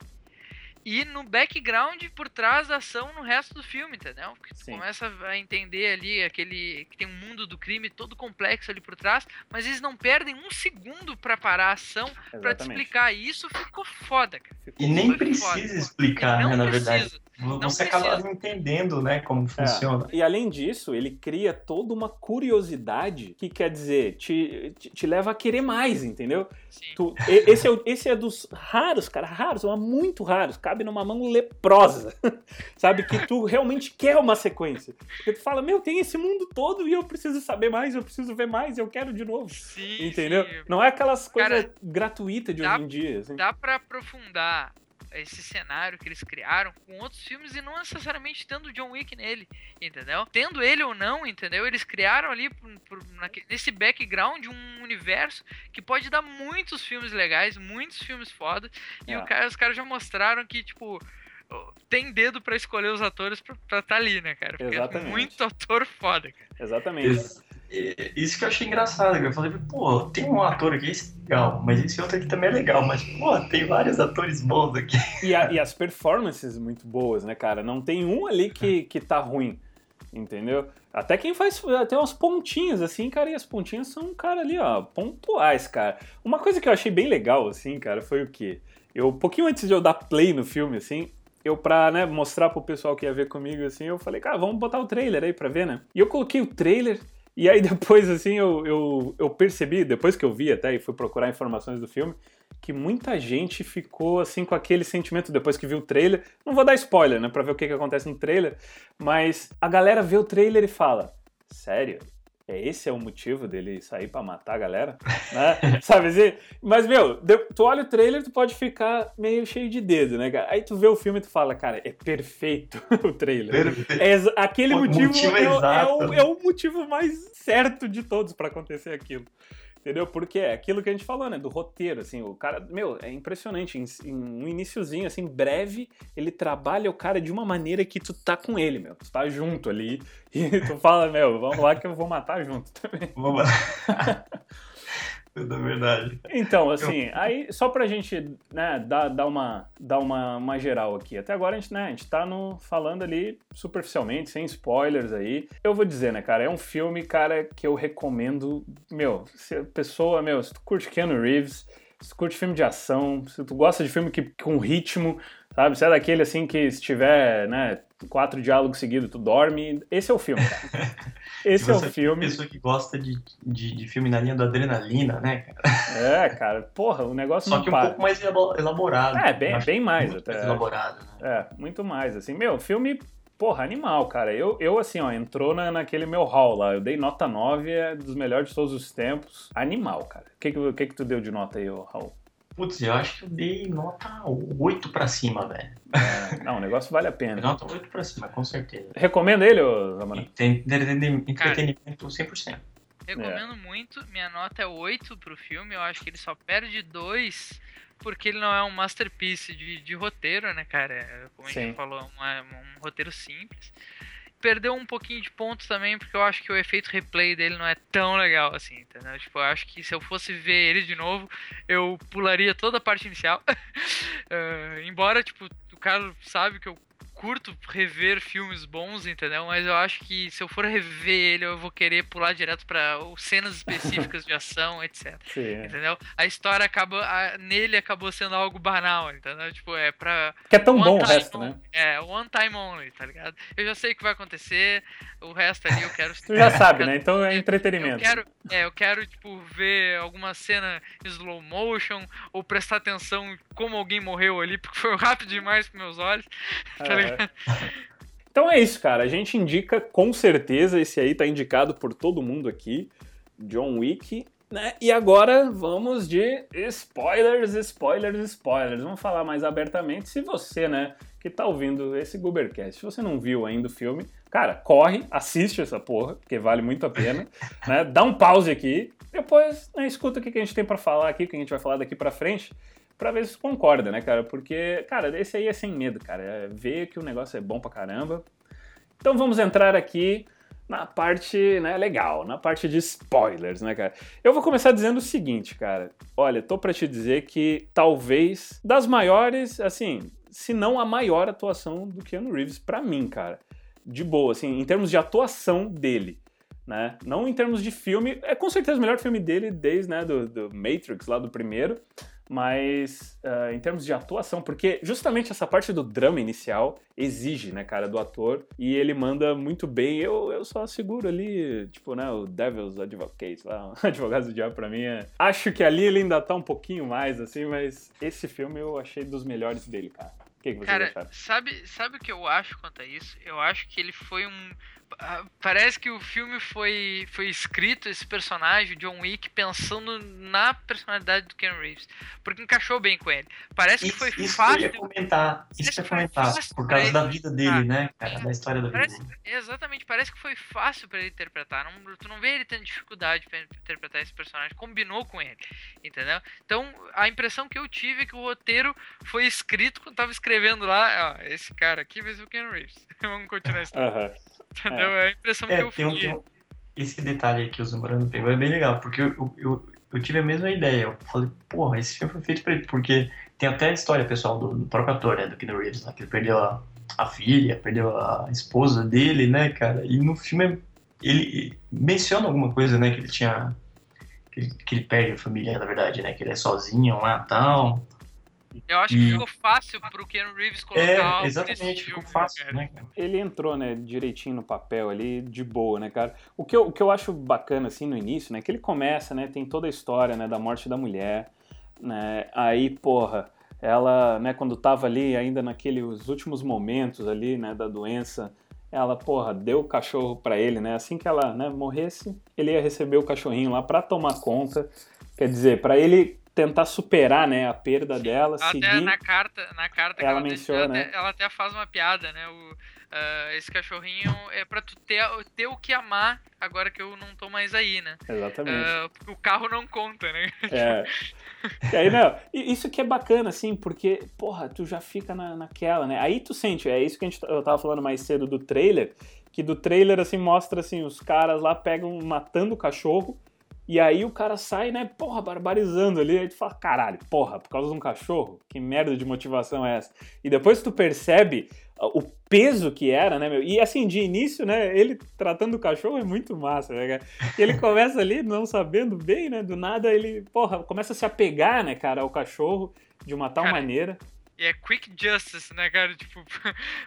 e no background por trás da ação no resto do filme, entendeu? Porque tu Sim. começa a entender ali aquele que tem um mundo do crime todo complexo ali por trás, mas eles não perdem um segundo pra parar a ação pra te explicar. E isso ficou foda, cara. Ficou- E nem precisa foda. explicar, né, na precisa. verdade. Você precisa. acaba entendendo, né, como funciona. É, E além disso, ele cria toda uma curiosidade que quer dizer, te, te, te leva a querer mais, entendeu? Sim. Tu- esse, é, esse é dos raros, cara, raros, mas muito raros, cabe numa mão leprosa, [LAUGHS] sabe? Que tu realmente quer uma sequência. Porque tu fala, meu, tem esse mundo todo e eu preciso saber mais, eu preciso ver mais, eu quero de novo. Sim, Entendeu? sim. Não é aquelas coisas gratuitas de dá- hoje em dia. Assim. dá pra aprofundar esse cenário que eles criaram com outros filmes e não necessariamente tendo John Wick nele, entendeu? Tendo ele ou não, entendeu? Eles criaram ali por- por- naque- nesse background um universo que pode dar muitos filmes legais, muitos filmes foda. E É. o cara- os caras já mostraram que, tipo, tem dedo pra escolher os atores pra estar tá ali, né, cara? Porque Exatamente. é muito ator foda, cara. Exatamente. Ex- e- Isso que eu achei engraçado, eu falei, pô, tem um ator aqui, esse é legal, mas esse outro aqui também é legal, mas, pô, tem vários atores bons aqui. [LAUGHS] E, a- e as performances muito boas, né, cara? Não tem um ali que, que tá ruim, entendeu? Até quem faz até umas pontinhas, assim, cara, e as pontinhas são, cara, ali, ó, pontuais, cara. Uma coisa que eu achei bem legal, assim, cara, foi o quê? Eu, um pouquinho antes de eu dar play no filme, assim, eu pra, né, mostrar pro pessoal que ia ver comigo, assim, eu falei, cara, vamos botar o trailer aí pra ver, né? E eu coloquei o trailer, e aí [LAUGHS] depois, assim, eu, eu, eu percebi, depois que eu vi até e fui procurar informações do filme, que muita gente ficou assim com aquele sentimento depois que viu o trailer. Não vou dar spoiler, né, pra ver o que, que acontece no trailer, mas a galera vê o trailer e fala: Sério? É esse é o motivo dele sair pra matar a galera? né? [LAUGHS] Sabe assim? Mas, meu, tu olha o trailer, tu pode ficar meio cheio de dedo, né, cara? Aí tu vê o filme e tu fala, cara, é perfeito [LAUGHS] o trailer. Perfeito. É aquele O motivo, motivo é, é o, é o motivo mais certo de todos pra acontecer aquilo. Entendeu? Porque é aquilo que a gente falou, né? Do roteiro, assim, o cara, meu, é impressionante. Em, em um iniciozinho, assim, breve, ele trabalha o cara de uma maneira que tu tá com ele, meu. Tu tá junto ali [LAUGHS] e tu fala, meu, vamos lá que eu vou matar junto também. Vamos lá. [LAUGHS] [LAUGHS] É verdade. Então, assim, aí só pra gente né, dar, dar, uma, dar uma, uma geral aqui. Até agora a gente, né, a gente tá no, falando ali superficialmente, sem spoilers aí. Eu vou dizer, né, cara, é um filme, cara, que eu recomendo. Meu, se a pessoa, meu, se tu curte Keanu Reeves, se tu curte filme de ação, se tu gosta de filme que, com ritmo, sabe? Se é daquele assim que se tiver, né, quatro diálogos seguidos, tu dorme. Esse é o filme, cara. [LAUGHS] Esse é o filme. pessoa que gosta de, de, de, filme na linha da adrenalina, né, cara? É, cara, porra, o negócio Só não que para. um pouco mais elaborado. É, bem, bem mais muito até. Mais elaborado, né? É, muito mais, assim. Meu, filme, porra, animal, cara. Eu, eu assim, ó, entrou na, naquele meu hall lá. Eu dei nota 9, é dos melhores de todos os tempos. Animal, cara. O que que, que que tu deu de nota aí, Raul? Putz, eu acho que eu dei nota 8 pra cima, velho. É, não, o negócio vale a pena. Nota 8 pra cima, com certeza. Recomenda ele, ô Zamana? Entretenimento 100%. Recomendo muito. Minha nota é 8 pro filme. Eu acho que ele só perde 2 porque ele não é um masterpiece de, de roteiro, né, cara? É, Como a Sim. gente falou, um, é um roteiro simples. Perdeu um pouquinho de pontos também, porque eu acho que o efeito replay dele não é tão legal assim, entendeu? Tipo, eu acho que se eu fosse ver ele de novo, eu pularia toda a parte inicial. [LAUGHS] Eh, embora, tipo, o cara sabe que eu curto rever filmes bons, entendeu? Mas eu acho que se eu for rever ele, eu vou querer pular direto pra cenas específicas de ação, [LAUGHS] etc. Sim. Entendeu? A história acaba. a- nele acabou sendo algo banal, entendeu? Tipo, é pra. Que é tão bom o resto, only. né? É, one time only, tá ligado? Eu já sei o que vai acontecer, o resto ali eu quero. [LAUGHS] Tu já sabe, eu né? Então é Eu entretenimento. quero, é, eu quero, tipo, ver alguma cena slow motion, ou prestar atenção como alguém morreu ali, porque foi [LAUGHS] rápido demais pros meus olhos, tá ligado? Então é isso, cara. A gente indica com certeza, esse aí tá indicado por todo mundo aqui, John Wick, né? E agora vamos de spoilers, spoilers, spoilers. Vamos falar mais abertamente. Se você, né, que tá ouvindo esse Goobercast, se você não viu ainda o filme, cara, corre, assiste essa porra, porque vale muito a pena, né? Dá um pause aqui, depois né, escuta o que a gente tem pra falar aqui, o que a gente vai falar daqui pra frente. Pra ver se concorda, né, cara? Porque, cara, esse aí é sem medo, cara. É ver que o negócio é bom pra caramba. Então vamos entrar aqui na parte, né, legal, na parte de spoilers, né, cara? Eu vou começar dizendo o seguinte, cara. Olha, tô pra te dizer que talvez das maiores, assim, se não a maior atuação do Keanu Reeves pra mim, cara. De boa, assim, em termos de atuação dele. Né? Não em termos de filme, é com certeza o melhor filme dele desde né, do, do Matrix, lá do primeiro, mas ah, em termos de atuação, porque justamente essa parte do drama inicial exige, né, cara, do ator, e ele manda muito bem. Eu, eu só seguro ali, tipo, né, o Devil's Advocate lá, [LAUGHS] o Advogado do Diabo pra mim é... Acho que ali ele ainda tá um pouquinho mais, assim, mas esse filme eu achei dos melhores dele, cara. Que, que vocês Cara, acharam? sabe, sabe o que eu acho quanto a isso? Eu acho que ele foi um. Ah, Parece que o filme foi, foi escrito, esse personagem, o John Wick, pensando na personalidade do Ken Reeves. Porque encaixou bem com ele. Parece que Isso, foi isso que eu fácil. ia comentar. Isso que eu comentar. fácil Por causa ele da vida dele, interpretar. né, cara? Da história da vida Parece, dele. exatamente, parece que foi fácil pra ele interpretar. Não, tu não vê ele tendo dificuldade pra interpretar esse personagem. Combinou com ele, entendeu? Então, a impressão que eu tive é que o roteiro foi escrito quando tava escrevendo lá. Ó, esse cara aqui vai ser o Ken Reeves. [LAUGHS] Vamos continuar a história. Aham. Entendeu? É a impressão que É, eu tem fiquei. um- esse detalhe que o Zamorano pegou é bem legal, porque eu, eu, eu, tive a mesma ideia. Eu falei, porra, esse filme foi feito pra ele, porque tem até a história pessoal do, do próprio ator, né, do Keanu Reeves, lá, que ele perdeu a, a filha, perdeu a esposa dele, né, cara, e no filme ele menciona alguma coisa, né, que ele tinha, que ele, que ele perde a família, na verdade, né, que ele é sozinho lá e tal. Eu acho que E- ficou fácil pro Ken Reeves colocar É, algo exatamente, nesse ficou filme, fácil, cara. né, ele entrou, né, direitinho no papel ali, de boa, né, cara? O que eu, o que eu acho bacana, assim, no início, né, que ele começa, né, tem toda a história, né, da morte da mulher, né, aí, porra, ela, né, quando tava ali ainda naqueles últimos momentos ali, né, da doença, ela, porra, deu o cachorro pra ele, né, assim que ela, né, morresse, ele ia receber o cachorrinho lá pra tomar conta, quer dizer, pra ele tentar superar, né, a perda dela, Até seguir... na carta, na carta que Ela ela, menciona, ela, né? até, ela até faz uma piada, né? O, ah, esse cachorrinho é pra tu ter, ter o que amar agora que eu não tô mais aí, né? Exatamente. Porque o carro não conta, né? É. [LAUGHS] E aí, não, isso que é bacana, assim, porque, porra, tu já fica na, naquela, né? Aí tu sente, é isso que a gente, eu tava falando mais cedo do trailer, que do trailer, assim, mostra, assim, os caras lá pegam, matando o cachorro, e aí o cara sai, né, porra, barbarizando ali, aí tu fala, caralho, porra, por causa de um cachorro? Que merda de motivação é essa? E depois tu percebe o peso que era, né, meu? E assim, de início, né, ele tratando o cachorro é muito massa, né, cara? E ele começa ali não sabendo bem, né? Do nada ele, porra, começa a se apegar, né, cara, ao cachorro de uma tal Cara, maneira. E é quick justice, né, cara? [LAUGHS] Tipo,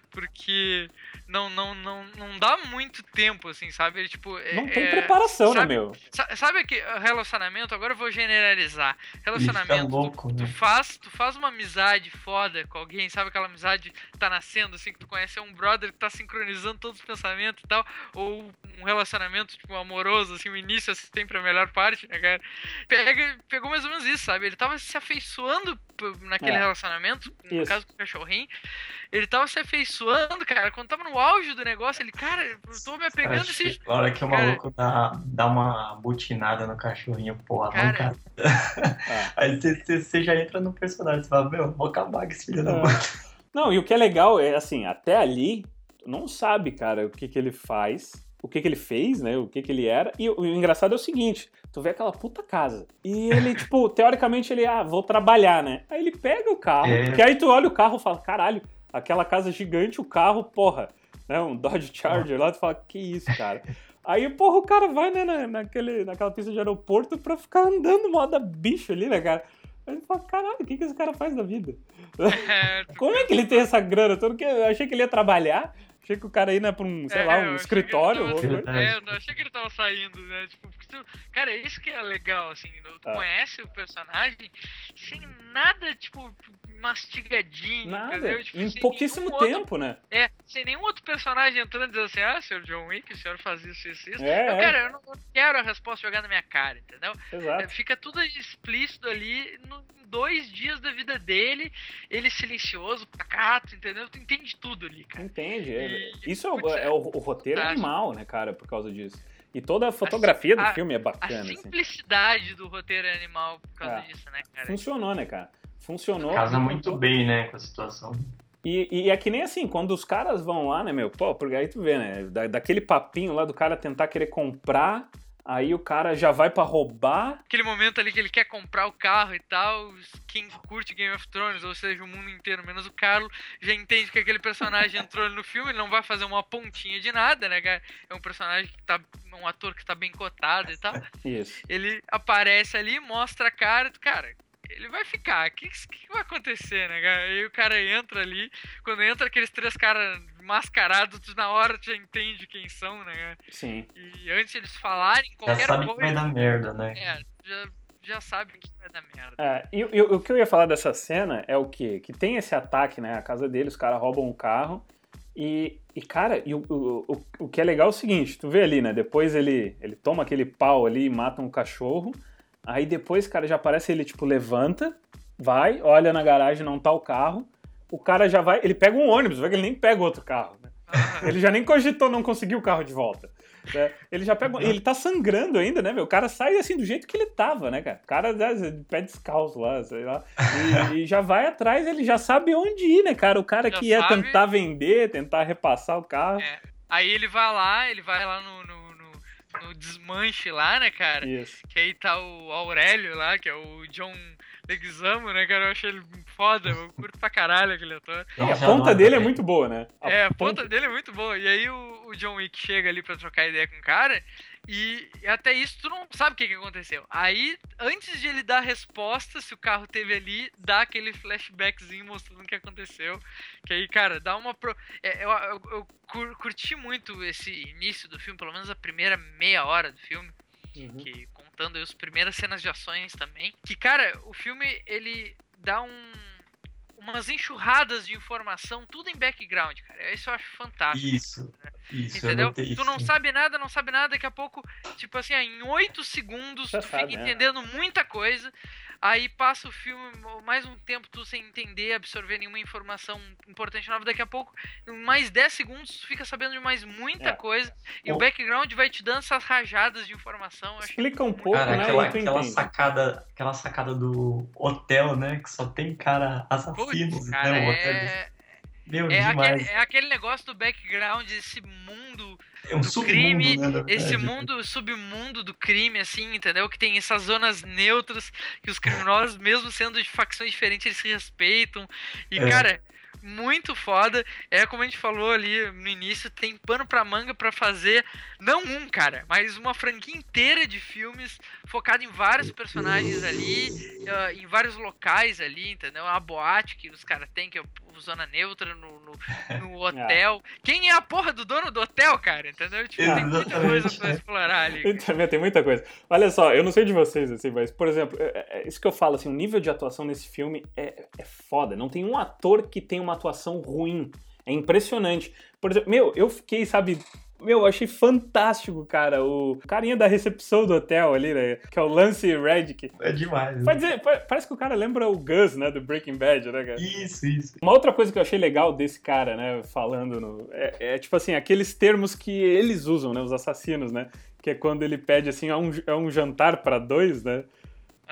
porque não, não, não, não dá muito tempo, assim, sabe? Ele, tipo, é- Não tem é- preparação, né, sabe, meu? sa- Sabe que relacionamento, agora eu vou generalizar. Relacionamento, tu- louco, tu, né? faz, tu faz uma amizade foda com alguém, sabe aquela amizade que tá nascendo, assim, que tu conhece é um brother que tá sincronizando todos os pensamentos e tal, ou um relacionamento, tipo, amoroso, assim, o início é sempre a melhor parte, né, cara? Pega, pegou mais ou menos isso, sabe? Ele tava se afeiçoando naquele É. relacionamento, no Isso. caso com o cachorrinho, ele tava se afeiçoando, cara, quando tava no auge do negócio, ele, cara, eu tô me apegando Acho esse... que Na hora que o Cara- maluco dá, dá uma butinada no cachorrinho, porra, Cara- mancada. É. [LAUGHS] Aí você- você já entra no personagem, você fala, meu, vou acabar com esse filho da É. mãe. Não, e o que é legal é assim, até ali, não sabe, cara, o que que ele faz, o que que ele fez, né, o que que ele era, e o, engraçado é o seguinte, tu vê aquela puta casa, e ele, [LAUGHS] tipo, teoricamente ele, ah, vou trabalhar, né, aí ele pega o carro, É. porque aí tu olha o carro e fala, caralho, aquela casa gigante, o carro, porra, né, um Dodge Charger lá, tu fala, que isso, cara. Aí, porra, o cara vai, né, na, naquele, naquela pista de aeroporto pra ficar andando moda bicho ali, né, cara. Aí ele fala, caralho, o que que esse cara faz da vida? É, [LAUGHS] Como é que ele tem essa grana eu achei que ele ia trabalhar. Achei que o cara ia né, pra um, sei É, lá, um escritório. ou tava- coisa. É, eu não achei que ele tava saindo, né? Tipo, porque tu- cara, isso que é legal, assim. Tu Ah. conhece o personagem sem nada, tipo, mastigadinho, Nada. entendeu? Tipo, em pouquíssimo nenhum outro- tempo, né? é, sem nenhum outro personagem entrando e dizendo assim, ah, senhor John Wick, o senhor faz isso, isso, isso. É, eu, é. cara, eu não eu quero a resposta jogada na minha cara, entendeu? É, Exato. Fica tudo explícito ali no dois dias da vida dele, ele silencioso, pacato, entendeu? Tu entende tudo ali, cara. Entende? é- E- Isso é, o- putz, é o, o roteiro é fantástico. animal, né, cara, por causa disso. E toda a fotografia do a- filme é A bacana, assim. simplicidade do roteiro é animal por causa É. disso, né, cara? Funcionou, né, cara? Funcionou. Casa muito bem, né, com a situação. E, e é que nem assim, quando os caras vão lá, né, meu? Pô, porque aí tu vê, né? Da, daquele papinho lá do cara tentar querer comprar, aí o cara já vai pra roubar. Aquele momento ali que ele quer comprar o carro e tal, quem curte Game of Thrones, ou seja, o mundo inteiro, menos o Carlos, já entende que aquele personagem entrou ali no filme, ele não vai fazer uma pontinha de nada, né, cara? É um personagem que tá. um ator que tá bem cotado e tal. Isso. Ele aparece ali, mostra a cara, e tu, cara. Ele vai ficar, o que, que vai acontecer, né, cara? Aí o cara entra ali, quando entra aqueles três caras mascarados, tu na hora tu já entende quem são, né, cara? Sim. E antes de eles falarem Já qualquer sabe que coisa. vai dar merda, né? É, já, já sabe que vai dar merda. É, e, e o que eu ia falar dessa cena é o quê? Que tem esse ataque, né? A casa dele, os caras roubam um carro. E, e cara, e o, o, o, o que é legal é o seguinte: tu vê ali, né? Depois ele, ele toma aquele pau ali e mata um cachorro. Aí depois, cara, já aparece ele, tipo, levanta, vai, olha na garagem, não tá o carro. O cara já vai, ele pega um ônibus, vai que ele nem pega outro carro, né? Ele já nem cogitou não conseguir o carro de volta. né? Ele já pega. Ele tá sangrando ainda, né, meu? O cara sai assim do jeito que ele tava, né, cara? O cara né, de pé descalço lá, sei lá. E, e já vai atrás, ele já sabe onde ir, né, cara? O cara Já que ia sabe. tentar vender, tentar repassar o carro. É. Aí ele vai lá, ele vai lá no, no, desmanche lá, né, cara? Isso. Que aí tá o Aurélio lá, que é o John Leguizamo, né, cara? Eu achei ele foda, eu curto pra caralho aquele ator. E a Nossa, ponta adoro dele é muito boa, né? É, a ponta dele é muito boa. E aí o, o John Wick chega ali pra trocar ideia com o cara. E até isso tu não sabe o que, que aconteceu. Aí, antes de ele dar a resposta, se o carro teve ali, dá aquele flashbackzinho mostrando o que aconteceu. Que aí, cara, dá uma. Pro... é, eu, eu- eu cur- curti muito esse início do filme, pelo menos a primeira meia hora do filme Uhum. que contando aí as primeiras cenas de ações também. Que, cara, o filme ele dá um umas enxurradas de informação, tudo em background, cara. Isso eu acho fantástico. Isso, isso, eu Entendeu? notei Tu isso. não sabe nada, não sabe nada, daqui a pouco, tipo assim, em 8 segundos, tu fica né? entendendo muita coisa. Aí passa o filme, mais um tempo tu sem entender, absorver nenhuma informação importante nova. Daqui a pouco, em mais 10 segundos, tu fica sabendo de mais muita É. coisa. E O- o background vai te dando essas rajadas de informação. Explica um pouco, Cara, né? aquela, aquela sacada, aquela sacada do hotel, né? Que só tem cara Putz, assassinos, cara, né? O hotel é, Meu, é, demais. aquele, é aquele negócio do background, esse mundo é um do crime, né? esse mundo, submundo do crime, assim, entendeu? Que tem essas zonas neutras, que os criminosos, mesmo sendo de facções diferentes, eles se respeitam. E, É. cara, muito foda. É como a gente falou ali no início, tem pano pra manga pra fazer, não um, cara, mas uma franquia inteira de filmes focado em vários personagens ali, ah, em vários locais ali, entendeu? A boate que os caras têm, que é o zona neutra no, no, [LAUGHS] no hotel. Quem é a porra do dono do hotel, cara? Entendeu? Tipo, tem muita coisa pra explorar ali. Tem também tem muita coisa. Olha só, eu não sei de vocês, assim, mas, por exemplo, é- é isso que eu falo, assim, o nível de atuação nesse filme é, é foda. Não tem um ator que tem uma atuação ruim. É impressionante. Por exemplo, meu, eu fiquei, sabe. Meu, eu achei fantástico, cara. O carinha da recepção do hotel ali, né? Que é o Lance Reddick. É demais. né? Pode dizer, pa- parece que o cara lembra o Gus, né? Do Breaking Bad, né, cara? Isso, isso. Uma outra coisa que eu achei legal desse cara, né, falando no, é, é, tipo assim, aqueles termos que eles usam, né, os assassinos, né, que é quando ele pede assim, é um, é um jantar pra dois, né,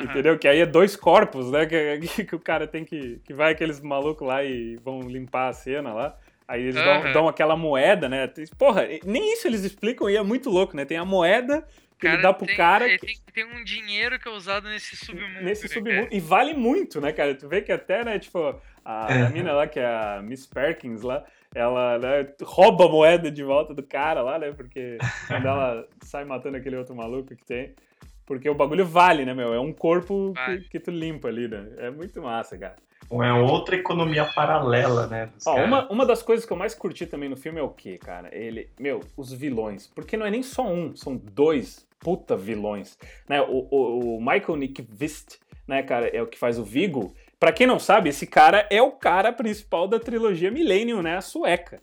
entendeu? Que aí é dois corpos, né, que, que, [LAUGHS] que o cara tem que, que vai aqueles malucos lá e vão limpar a cena lá. Aí eles dão, Aham. dão aquela moeda, né? Porra, nem isso eles explicam e é muito louco, né? Tem a moeda que ele dá pro tem, cara ele que- tem, tem um dinheiro que é usado nesse submundo. nesse né, submundo. cara? E vale muito, né, cara? Tu vê que até, né, tipo, a, É. a mina lá, que é a Miss Perkins lá, ela né, rouba a moeda de volta do cara lá, né? Porque quando ela sai matando aquele outro maluco que tem. Porque o bagulho vale, né, meu? É um corpo que, Vale. que tu limpa ali, né? É muito massa, cara. É outra economia paralela, né? Ó, uma, uma das coisas que eu mais curti também no filme é o quê, cara? Ele, meu, os vilões. Porque não é nem só um, são dois puta vilões. Né? O, o, o Michael Nick Vist, né, cara, é o que faz o Vigo. Pra quem não sabe, esse cara é o cara principal da trilogia Millennium, né? A sueca.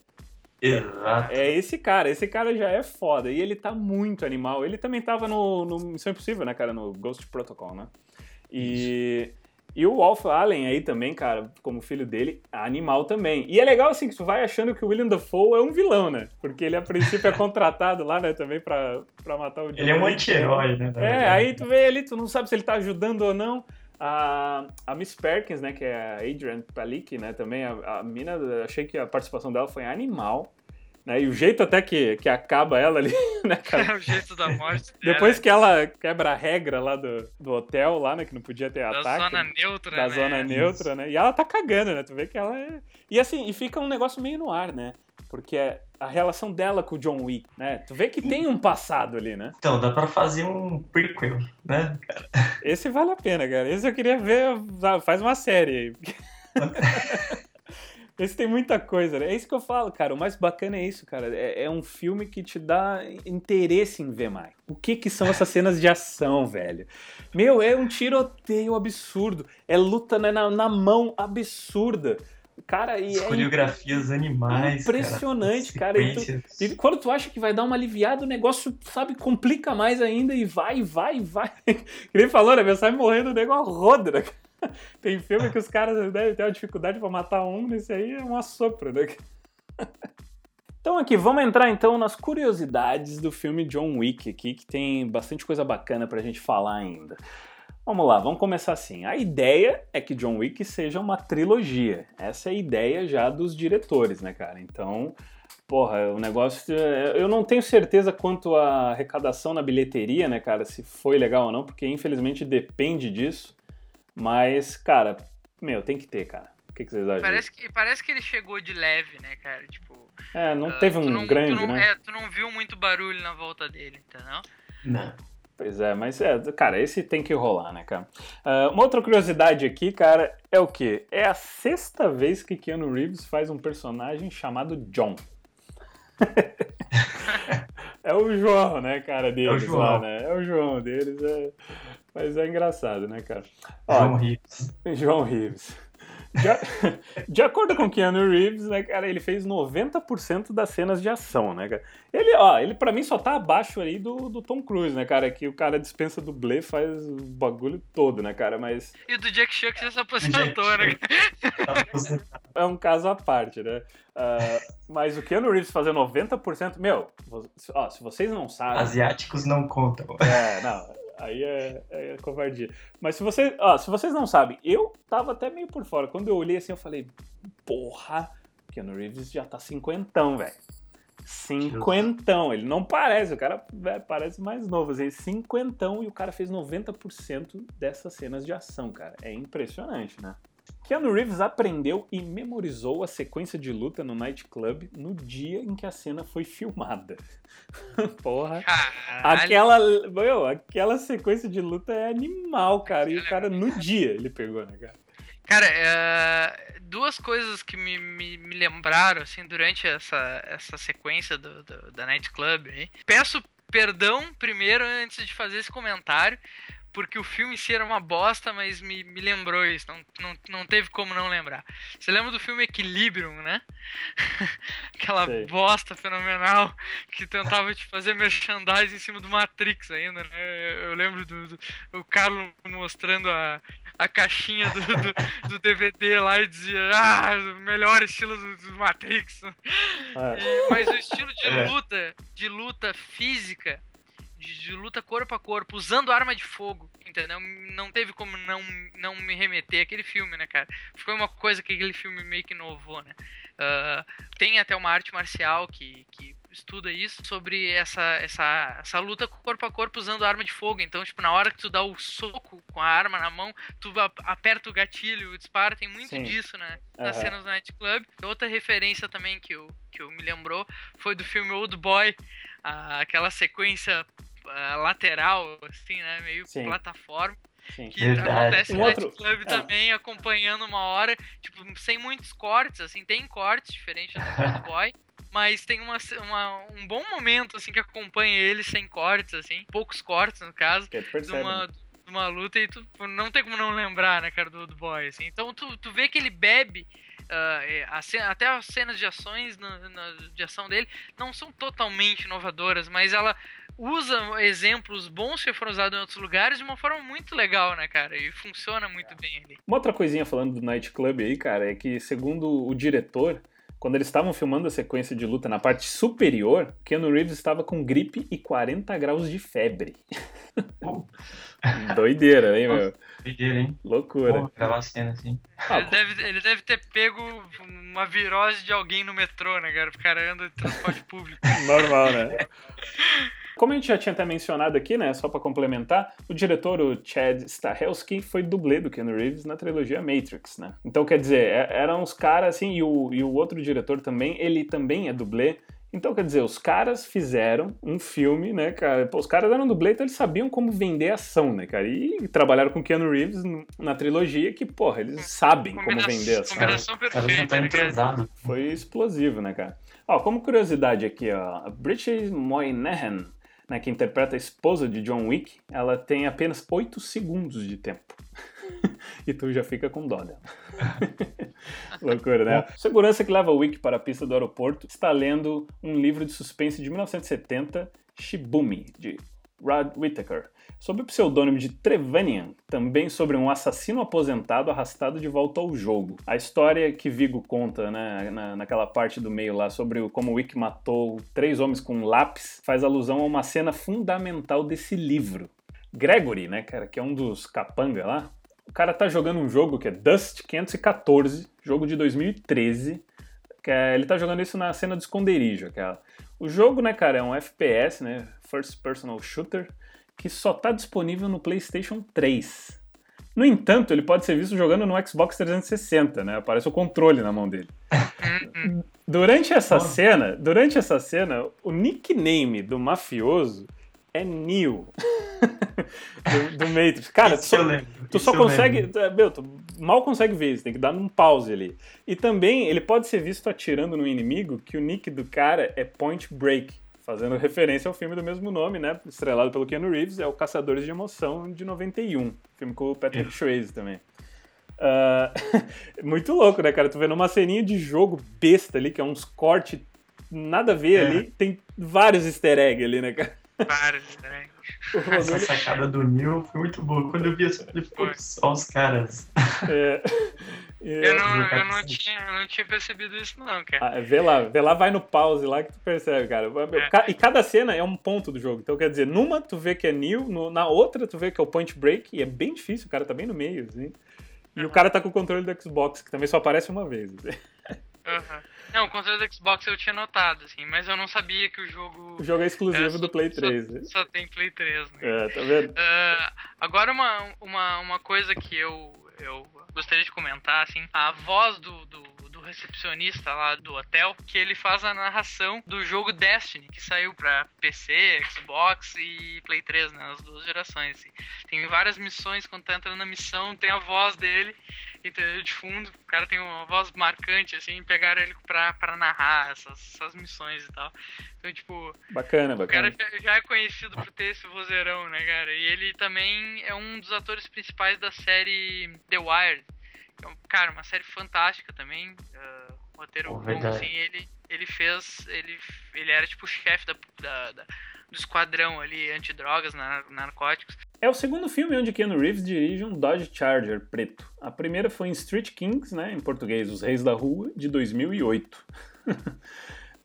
Exato. É esse cara, esse cara já é foda. E ele tá muito animal. Ele também tava no, no Missão Impossível, né, cara? No Ghost Protocol, né? E, e o Wolf Allen aí também, cara, como filho dele, animal também. E é legal, assim, que tu vai achando que o William Dafoe é um vilão, né? Porque ele, a princípio, é contratado lá, né, também pra, pra matar o Ele é um John anti-herói, né? É, aí tu vê ali, tu não sabe se ele tá ajudando ou não. A, a Miss Perkins, né, que é a Adrian Palik, né, também, a, a mina, achei que a participação dela foi animal, né, e o jeito até que, que acaba ela ali, [LAUGHS] né, cara, É o jeito da morte dela, depois que ela quebra a regra lá do, do hotel, lá, né, que não podia ter da ataque, zona neutra, da né? zona neutra, né, e ela tá cagando, né, tu vê que ela é... E assim, e fica um negócio meio no ar, né, porque é a relação dela com o John Wick, né, tu vê que tem um passado ali, né. Então, dá pra fazer um prequel, né? Esse vale a pena, cara. Esse eu queria ver. Faz uma série aí. [LAUGHS] Esse tem muita coisa, né? É isso que eu falo, cara. O mais bacana é isso, cara. É, é um filme que te dá interesse em ver mais. O que que são essas cenas de ação, velho? Meu, é um tiroteio absurdo. É luta né, na, na mão absurda. Cara, e As é coreografias animais. Impressionante, cara. cara. E tu- e quando tu acha que vai dar uma aliviada, o negócio, sabe, complica mais ainda e vai, vai, vai. [LAUGHS] Nem falou, né? Meu, sai morrendo o negócio roda, né? [LAUGHS] Tem filme que os caras devem ter uma dificuldade pra matar um, nesse aí é uma sopra, né? [LAUGHS] Então aqui, vamos entrar então nas curiosidades do filme John Wick aqui, que tem bastante coisa bacana pra gente falar ainda. Vamos lá, vamos começar assim. A ideia é que John Wick seja uma trilogia. Essa é a ideia já dos diretores, né, cara? Então, porra, o negócio. é, Eu não tenho certeza quanto à arrecadação na bilheteria, né, cara? Se foi legal ou não, porque infelizmente depende disso. Mas, cara, meu, tem que ter, cara. O que, que vocês acham? Parece que, parece que ele chegou de leve, né, cara? Tipo. É, não ah, teve um não- grande, tu não, né? É, tu não viu muito barulho na volta dele, entendeu? Não. Pois é, mas é, cara, esse tem que rolar, né, cara? Ah, uma outra curiosidade aqui, cara, é o quê? É a sexta vez que Keanu Reeves faz um personagem chamado John. [LAUGHS] é o João, né, cara, deles João. lá, né? É o João deles, é... mas é engraçado, né, cara? Ó, João Reeves. [LAUGHS] João Reeves. De, a- [LAUGHS] de acordo com Keanu Reeves, né, cara, ele fez 90% das cenas de ação, né, cara? Ele, ó, ele pra mim só tá abaixo aí do, do Tom Cruise, né, cara? Que o cara dispensa dublê, faz o bagulho todo, né, cara? Mas E o do Jack Chan que já se aposentou, né? [LAUGHS] é um caso à parte, né? Ah, mas o Keanu Reeves fazer 90%, meu, ó, se vocês não sabem. Asiáticos não contam. É, não, aí é, é covardia. Mas se, você, ó, se vocês não sabem, eu tava até meio por fora. Quando eu olhei assim, eu falei, porra, Keanu Reeves já tá cinquentão, velho. Cinquentão, ele não parece, o cara velho, parece mais novo, assim, cinquentão e o cara fez 90% dessas cenas de ação, cara. É impressionante, né? Keanu Reeves aprendeu e memorizou a sequência de luta no nightclub no dia em que a cena foi filmada. [LAUGHS] Porra. Caralho. Aquela, meu, aquela sequência de luta é animal, cara. E o cara no dia ele pegou, né, cara? Cara, é, duas coisas que me, me, me lembraram, assim, durante essa, essa sequência do, do- da Night Club aí. Peço perdão primeiro antes de fazer esse comentário, porque o filme em si era uma bosta, mas me, me lembrou isso, não, não, não teve como não lembrar. Você lembra do filme Equilibrium, né? [LAUGHS] Aquela Sei. bosta fenomenal que tentava te fazer merchandising em cima do Matrix ainda, né? Eu, eu lembro do, do o Carlos mostrando a, a caixinha do, do, [LAUGHS] do DVD lá e dizia, ah, o melhor estilo do, do Matrix. É. E- mas o estilo de É. luta, de luta física, de, de luta corpo a corpo, usando arma de fogo, entendeu? Não teve como não, não me remeter àquele filme, né, cara? Foi uma coisa que aquele filme meio que inovou, né? Ah, tem até uma arte marcial que, que estuda isso sobre essa, essa, essa luta corpo a corpo usando arma de fogo. Então, tipo, na hora que tu dá o soco com a arma na mão, tu a- aperta o gatilho, o disparo, tem muito Sim. disso, né? nas Aham. cenas do Night Club. Outra referência também que eu, que eu me lembrou foi do filme Old Boy, ah, aquela sequência ah, lateral, assim, né? Meio Sim. plataforma. Sim. Que Verdade. acontece Um no outro- Club é. também, acompanhando uma hora, tipo, sem muitos cortes, assim, tem cortes diferentes do Old [LAUGHS] Boy. Mas tem uma, uma- um bom momento, assim, que acompanha ele sem cortes, assim. Poucos cortes, no caso de uma, né? de uma luta e tu não tem como não lembrar, né, cara, do Old Boy, assim. Então tu, tu vê que ele bebe, ah, a ce- até as cenas de ações, na- na- de ação dele, não são totalmente inovadoras, mas ela usa exemplos bons que foram usados em outros lugares de uma forma muito legal, né, cara, e funciona muito bem ali. Uma outra coisinha falando do Night Club aí, cara, é que segundo o diretor, quando eles estavam filmando a sequência de luta na parte superior, Keanu Reeves estava com gripe e 40 graus de febre. Pô, [LAUGHS] Doideira, hein, meu? doideira, hein? Loucura. Pô, aquela cena assim. Ah, Ele deve, ele deve ter pego uma virose de alguém no metrô, né, cara, o cara anda de transporte público. [LAUGHS] Normal, né? [LAUGHS] Como a gente já tinha até mencionado aqui, né, só pra complementar, o diretor, o Chad Stahelski, foi dublê do Keanu Reeves na trilogia Matrix, né? Então, quer dizer, é- eram os caras, assim, e o, e o outro diretor também, ele também é dublê. Então, quer dizer, os caras fizeram um filme, né, cara? Pô, os caras eram dublê, então eles sabiam como vender ação, né, cara? E trabalharam com Keanu Reeves na trilogia, que, porra, eles sabem como vender ação. combinação perfeita, né. Foi explosivo, né, cara? Ó, como curiosidade aqui, ó, a Bridget Moynihan, né, que interpreta a esposa de John Wick, ela tem apenas 8 segundos de tempo. [LAUGHS] e tu já fica com dó dela. [LAUGHS] Loucura, né? O segurança que leva o Wick para a pista do aeroporto está lendo um livro de suspense de 1970, Shibumi, de Rod Whittaker, sob o pseudônimo de Trevanian, também sobre um assassino aposentado arrastado de volta ao jogo. A história que Vigo conta né, na, naquela parte do meio lá sobre o- como Wick matou três homens com um lápis faz alusão a uma cena fundamental desse livro. Gregory, né, cara, que é um dos capanga lá, o cara tá jogando um jogo que é Dust 514, jogo de 2013, que é- ele tá jogando isso na cena do esconderijo, aquela. O jogo, né, cara, é um FPS, né, First Personal Shooter, que só tá disponível no PlayStation 3. No entanto, ele pode ser visto jogando no Xbox 360, né? Aparece o controle na mão dele. [LAUGHS] Durante essa cena, durante essa cena, o nickname do mafioso é Neo. [LAUGHS] do, do Matrix. Cara, tu tu isso só eu consegue. é, Meu, tu mal consegue ver isso, tem que dar num pause ali. E também ele pode ser visto atirando no inimigo, que o nick do cara é Point Break. Fazendo referência ao filme do mesmo nome, né? Estrelado pelo Keanu Reeves, é o Caçadores de Emoção de 91. Filme com o Patrick Swayze também. Ah, [LAUGHS] muito louco, né, cara? Tu vendo uma ceninha de jogo besta ali, que é uns cortes nada a ver É. ali. Tem vários easter eggs ali, né, cara? Vários, né? O Essa sacada do Neil foi muito boa. Quando eu vi essa, ele ficou Foi. só os caras. é, [LAUGHS] é, Eu não, eu não, tinha, eu não tinha percebido isso, não, cara. Ah, vê lá, vê lá, vai no pause lá que tu percebe, cara. Ca- E cada cena é um ponto do jogo. Então, quer dizer, numa tu vê que é Neil, no- na outra tu vê que é o Point Break, e é bem difícil, o cara tá bem no meio, assim. E o cara tá com o controle do Xbox, que também só aparece uma vez. assim. Aham. Não, o controle do Xbox eu tinha notado, assim, mas eu não sabia que o jogo O jogo é exclusivo só- do Play só- 3. né? só, tem Play 3, né? É, tá vendo? Ah, agora uma, uma, uma coisa que eu, eu gostaria de comentar, assim, a voz do, do recepcionista lá do hotel, que ele faz a narração do jogo Destiny, que saiu pra PC, Xbox e Play 3, né, as duas gerações. assim. Tem várias missões, quando tá entrando na missão, tem a voz dele, entendeu, de fundo, o cara tem uma voz marcante, assim, pegaram ele pra, pra narrar essas, essas missões e tal. Então, tipo, Bacana, o cara bacana. já- é conhecido por ter esse vozeirão, né, cara? E ele também é um dos atores principais da série The Wire. Um- cara, uma série fantástica também. ah, roteiro Pô, bom, assim, ele, ele fez. Ele, ele era tipo o chefe da, da- da- do esquadrão ali, antidrogas, nar- narcóticos. É o segundo filme onde Keanu Reeves dirige um Dodge Charger preto. A primeira foi em Street Kings, né, em português, Os Reis da Rua, de 2008. [LAUGHS]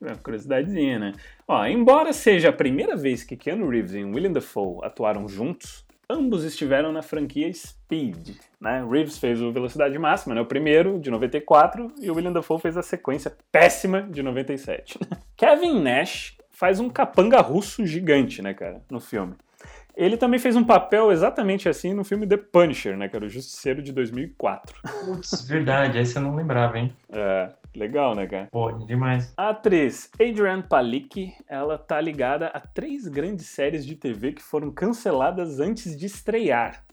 É uma curiosidadezinha, né? Ó, embora seja a primeira vez que Keanu Reeves e William Dafoe atuaram juntos, ambos estiveram na franquia Speed, né? Reeves fez o Velocidade Máxima, né, o primeiro, de 94, e o William Dafoe fez a sequência péssima de 97. [LAUGHS] Kevin Nash faz um capanga russo gigante, né, cara, no filme. Ele também fez um papel exatamente assim no filme The Punisher, né, que era o Justiceiro de 2004. Putz, verdade, essa eu não lembrava, hein? É, legal, né, cara? Pô, demais. A atriz Adrienne Palicki, ela tá ligada a três grandes séries de TV que foram canceladas antes de estrear.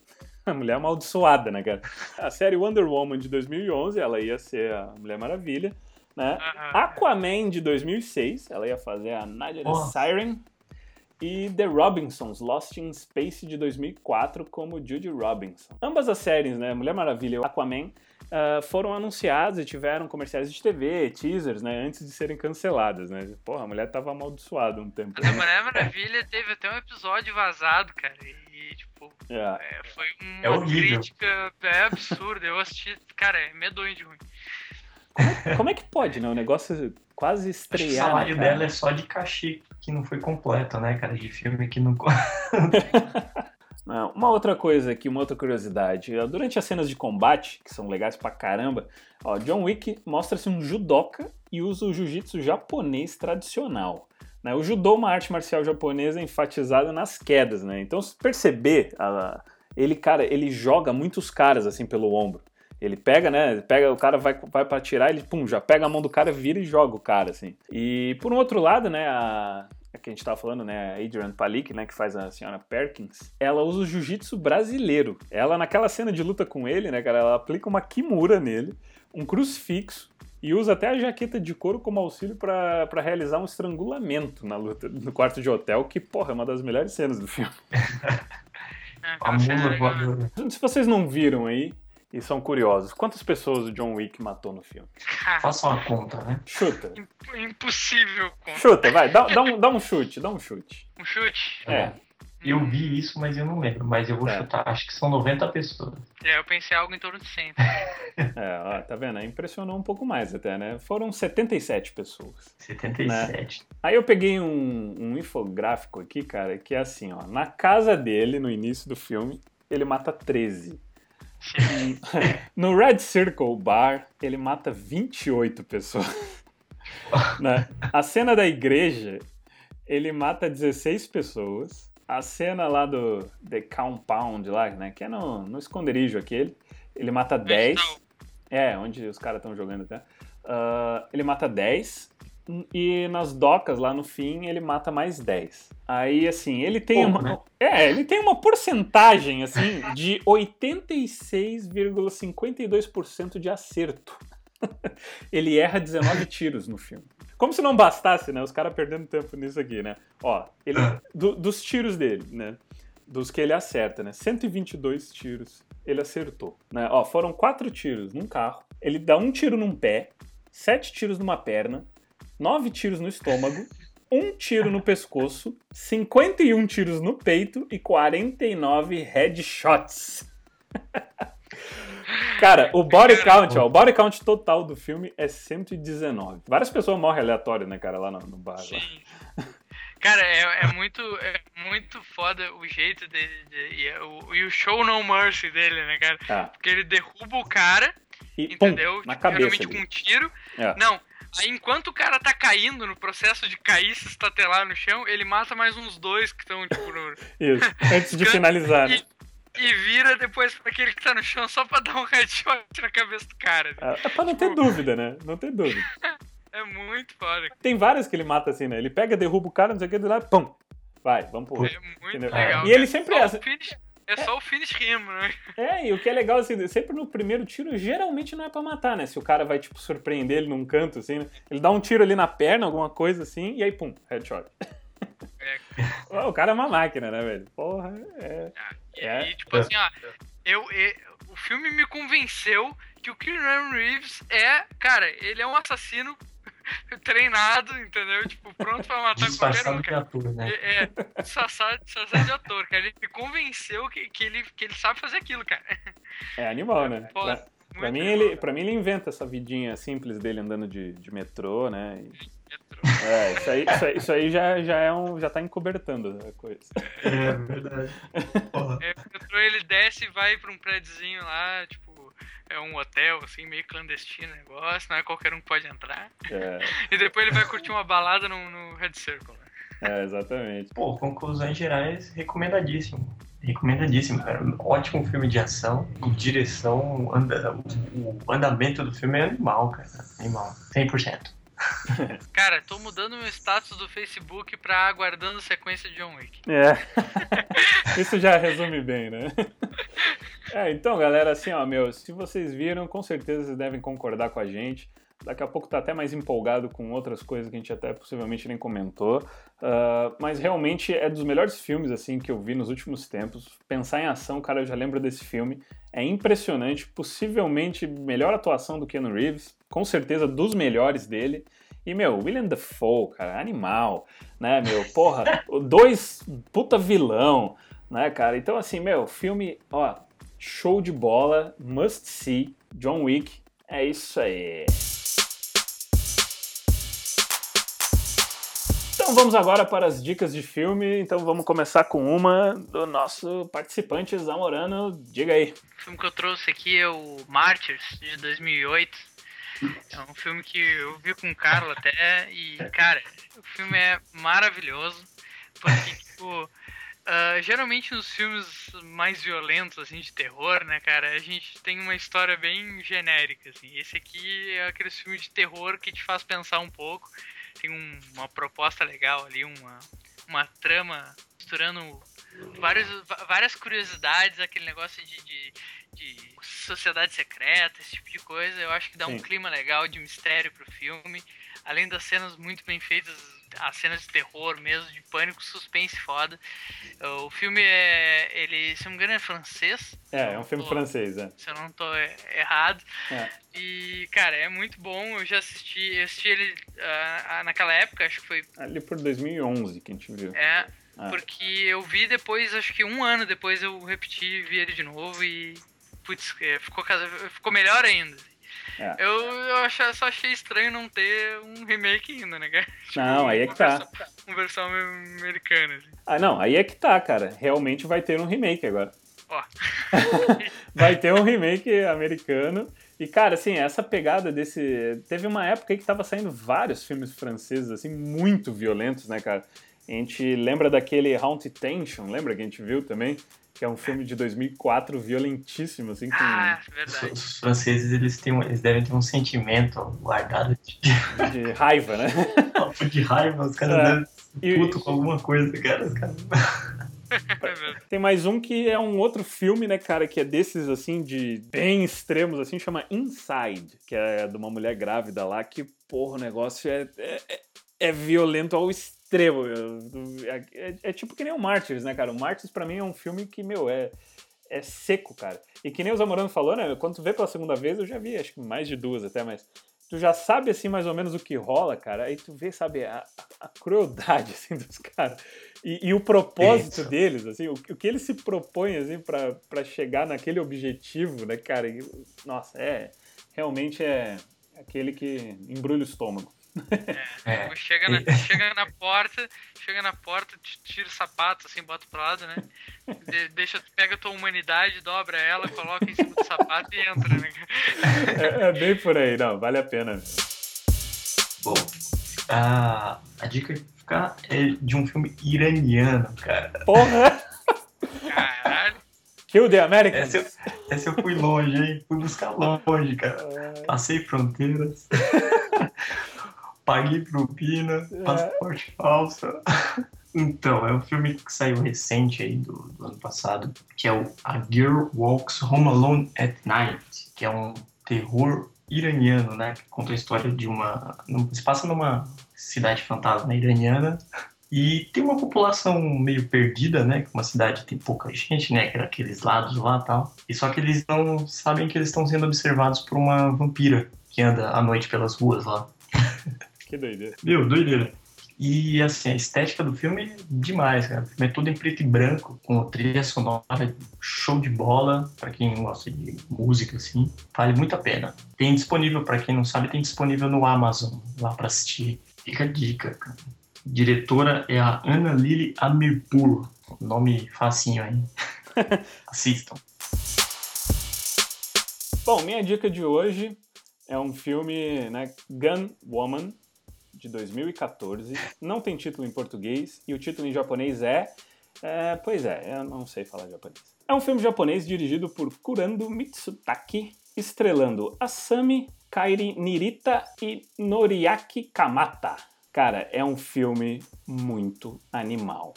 A mulher amaldiçoada, né, cara? A série Wonder Woman de 2011, ela ia ser a Mulher Maravilha, né? Aham. Aquaman de 2006, ela ia fazer a Nadia the Nossa. Siren. E The Robinsons, Lost in Space de 2004, como Judy Robinson. Ambas as séries, né, Mulher Maravilha e Aquaman, ah, foram anunciadas e tiveram comerciais de TV, teasers, né, antes de serem canceladas, né. Porra, a mulher tava amaldiçoada um tempo. Mas a Mulher Maravilha teve até um episódio vazado, cara. E, tipo, É. é, foi uma É crítica é absurda. Eu assisti, cara, é medonho de ruim. Como é que pode, né, o negócio quase que o estrear, salário né, cara? dela é só de cachê que não foi completo, né, cara? De filme que não. [LAUGHS] Não, uma outra coisa aqui, uma outra curiosidade. ó, Durante as cenas de combate, que são legais pra caramba, ó, John Wick mostra-se um judoca e usa o jiu-jitsu japonês tradicional. né? O judô é uma arte marcial japonesa enfatizada nas quedas, né? Então, se perceber, a- ele, cara, ele joga muitos caras assim pelo ombro. Ele pega, né? Pega, o cara vai, vai pra atirar, ele pum, já pega a mão do cara, vira e joga o cara, assim. E por um outro lado, né, a que a gente tava falando, né, a Adrian Palik, né, que faz a senhora Perkins, ela usa o jiu-jitsu brasileiro. Ela, naquela cena de luta com ele, né, cara, ela aplica uma kimura nele, um crucifixo, e usa até a jaqueta de couro como auxílio pra pra realizar um estrangulamento na luta no quarto de hotel, que, porra, é uma das melhores cenas do filme. É, A voadora. Se vocês não viram aí e são curiosos, quantas pessoas o John Wick matou no filme? Faça uma conta, né? Chuta. imp- impossível. Com Chuta, vai, dá, dá um, dá um chute, dá um chute. um chute. É. Eu vi isso, mas eu não lembro. Mas eu vou É. chutar. Acho que são 90 pessoas. É, eu pensei algo em torno de 100. [LAUGHS] É, ó, tá vendo? Aí Impressionou um pouco mais até, né? Foram 77 pessoas. 77. Aí eu peguei um, um infográfico aqui, cara, que é assim, ó. Na casa dele, no início do filme, ele mata 13. No Red Circle Bar, ele mata 28 pessoas. [LAUGHS] Né? A cena da igreja, ele mata 16 pessoas. A cena lá do The Compound, lá, né? Que é no, no esconderijo aquele, ele mata 10. É, onde os caras estão jogando até. Ah, ele mata 10. E nas docas, lá no fim, ele mata mais 10. Aí, assim, ele tem uma. né? É, ele tem uma porcentagem, assim, de 86,52% de acerto. [LAUGHS] ele erra 19 tiros no filme. Como se não bastasse, né? Os caras perdendo tempo nisso aqui, né? Ó, ele, do- dos tiros dele, né? Dos que ele acerta, né? 122 tiros ele acertou. Né? Ó, foram quatro tiros num carro. Ele dá um tiro num pé, sete tiros numa perna, nove tiros no estômago, um tiro no pescoço, 51 tiros no peito e 49 headshots. [LAUGHS] Cara, o body count, ó, o body count total do filme é 119. Várias pessoas morrem aleatório, né, cara, lá no, no bar. Lá. Sim. Cara, é, é muito, é muito foda o jeito dele. De, e, é o, e o show no mercy dele, né, cara? Ah, Porque ele derruba o cara, e pum, entendeu? na Tipo, cabeça geralmente ali. com um tiro. É. Não. Aí enquanto o cara tá caindo no processo de cair, se estatelar no chão, ele mata mais uns dois que estão, tipo, no, [LAUGHS] Isso, antes de finalizar, né? e, e vira depois pra aquele que tá no chão só pra dar um headshot na cabeça do cara. É é pra não ter dúvida, né? Não ter dúvida. [LAUGHS] É muito foda. Tem vários que ele mata assim, né? Ele pega, derruba o cara, não sei o que, do lado, pum, vai, vamos pro outro. É muito Entendeu? legal. E ele sempre Só é finish- É só o finish him, né? É, e o que é legal, assim, sempre no primeiro tiro, geralmente não é pra matar, né? Se o cara vai, tipo, surpreender ele num canto, assim, né? Ele dá um tiro ali na perna, alguma coisa assim, e aí, pum, headshot. É, o cara é uma máquina, né, velho? Porra, é. E É. aí, tipo assim, ó, eu, e- o filme me convenceu que o Keanu Reeves é, cara, ele é um assassino [LAUGHS] treinado, entendeu? Tipo, pronto pra matar qualquer um. Cara. ator, né? É, é disfarçado, disfarçado de ator, cara. Ele me convenceu que, que, ele, que ele sabe fazer aquilo, cara. É animal, né? Foda. Pra, pra mim, legal, ele, pra mim, ele inventa essa vidinha simples dele andando de, de metrô, né? E-. É, isso aí, isso aí, isso aí já, já, é um, já tá encobertando a coisa. É verdade. Porra. É, o metrô, ele desce e vai pra um prédiozinho lá, tipo, é um hotel, assim, meio clandestino o negócio, não é qualquer um que pode entrar. É, [LAUGHS] E depois ele vai curtir uma balada no, no Red Circle, né? é, exatamente. Pô, conclusões gerais, recomendadíssimo. Recomendadíssimo, cara. Ótimo filme de ação. E direção, anda, o, o andamento do filme é animal, cara. Animal. 100%. [LAUGHS] Cara, tô mudando meu status do Facebook pra aguardando sequência de John Wick. É. [LAUGHS] Isso já resume bem, né? É, então, galera, assim, ó, meu, se vocês viram, com certeza vocês devem concordar com a gente. Daqui a pouco tá até mais empolgado com outras coisas que a gente até possivelmente nem comentou. Ah, mas realmente é dos melhores filmes, assim, que eu vi nos últimos tempos. Pensar em ação, cara, eu já lembro desse filme. É impressionante, possivelmente melhor atuação do Keanu Reeves, com certeza dos melhores dele. E, meu, William Dafoe, cara, animal, né, meu? Porra, [LAUGHS] dois puta vilão, né, cara? Então, assim, meu, filme, ó, show de bola, must see, John Wick, é isso aí. Então vamos agora para as dicas de filme. Então vamos começar com uma do nosso participante Zamorano. Diga aí. O filme que eu trouxe aqui é o Martyrs, de 2008. É um filme que eu vi com o Carlos até, e, cara, o filme é maravilhoso, porque, [LAUGHS] tipo, ah, geralmente nos filmes mais violentos, assim, de terror, né, cara, a gente tem uma história bem genérica, assim. Esse aqui é aquele filme de terror que te faz pensar um pouco, tem um- uma proposta legal ali, uma, uma trama misturando vários, várias curiosidades, aquele negócio de, de, de sociedade secreta, esse tipo de coisa. Eu acho que dá um Sim. clima legal de mistério pro filme. Além das cenas muito bem feitas, as cenas de terror mesmo, de pânico, suspense foda. O filme é. Ele, se não me engano, é francês. É, é um filme Tô- francês, é. Se eu não tô é, errado. É. E, cara, é muito bom. Eu já assisti, eu assisti ele ah, naquela época, acho que foi. Ali por 2011 que a gente viu. É, Ah. porque eu vi depois, acho que um ano depois eu repeti e vi ele de novo e. Putz, é, ficou, ficou melhor ainda. É. Eu, eu achei- só achei estranho não ter um remake ainda, né, cara? Não, aí é que tá. versão- Uma versão americana, assim. Ah, não, aí é que tá, cara. Realmente vai ter um remake agora. Ó. [LAUGHS] vai ter um remake americano. E, cara, assim, essa pegada desse. Teve uma época aí que tava saindo vários filmes franceses, assim, muito violentos, né, cara? A gente lembra daquele Haunted Tension, lembra que a gente viu também? Que é um filme de 2004 violentíssimo, assim, com. Ah, Os, verdade. os franceses, eles, têm, eles devem ter um sentimento guardado de, de raiva, né? [LAUGHS] de raiva. Os caras É. devem E- puto com alguma coisa, cara. Os caras... [LAUGHS] É. Tem mais um que é um outro filme, né, cara, que é desses, assim, de bem extremos, assim, chama Inside, que é de uma mulher grávida lá, que, porra, o negócio é, é, é- é violento ao extremo. Meu. É, é- é tipo que nem o Martyrs, né, cara? O Martyrs, pra mim, é um filme que, meu, é, é seco, cara. E que nem o Zamorano falou, né? Quando tu vê pela segunda vez, eu já vi, acho que mais de duas até, mas tu já sabe, assim, mais ou menos o que rola, cara. Aí tu vê, sabe, a, a crueldade, [LAUGHS] assim, dos caras. E, e o propósito Isso. deles, assim, o, o que eles se propõem, assim, pra, pra chegar naquele objetivo, né, cara? E, nossa, é... Realmente é aquele que embrulha o estômago. É. Chega na, [LAUGHS] chega na porta, chega na porta, tira o sapato, assim, bota pro lado, né? De- deixa, pega a tua humanidade, dobra ela, coloca em cima do sapato e entra, né? É, é bem por aí, não, vale a pena. Bom, a, a dica que ficar é de um filme iraniano, cara. Porra! Caralho. Kill the Americans! Essa eu, essa eu fui longe, hein? Fui buscar longe, cara. Passei fronteiras. Paguei propina, É. passaporte falso. [LAUGHS] Então, é um filme que saiu recente aí do, do ano passado, que é o A Girl Walks Home Alone at Night, que é um terror iraniano, né? Que conta a história de uma. Se passa numa cidade fantasma iraniana. E tem uma população meio perdida, né? Uma cidade tem pouca gente, né? que Aqueles lados lá e tal. E só que eles não sabem que eles estão sendo observados por uma vampira que anda à noite pelas ruas lá. [LAUGHS] Que doideira. Meu, doideira. E assim, a estética do filme é demais, cara. O filme é tudo em preto e branco, com trilha sonora, show de bola, pra quem gosta de música, assim. Vale muito a pena. Tem disponível, pra quem não sabe, tem disponível no Amazon, lá pra assistir. Fica a dica, cara. Diretora é a Ana Lili Amirpur. Nome facinho aí. [LAUGHS] Assistam. Bom, minha dica de hoje é um filme, né, Gun Woman, de 2014. Não tem título em português e o título em japonês é, é, Pois é, eu não sei falar japonês. É um filme japonês dirigido por Kurando Mitsutaki, estrelando Asami, Kairi Nirita e Noriaki Kamata. Cara, é um filme muito animal.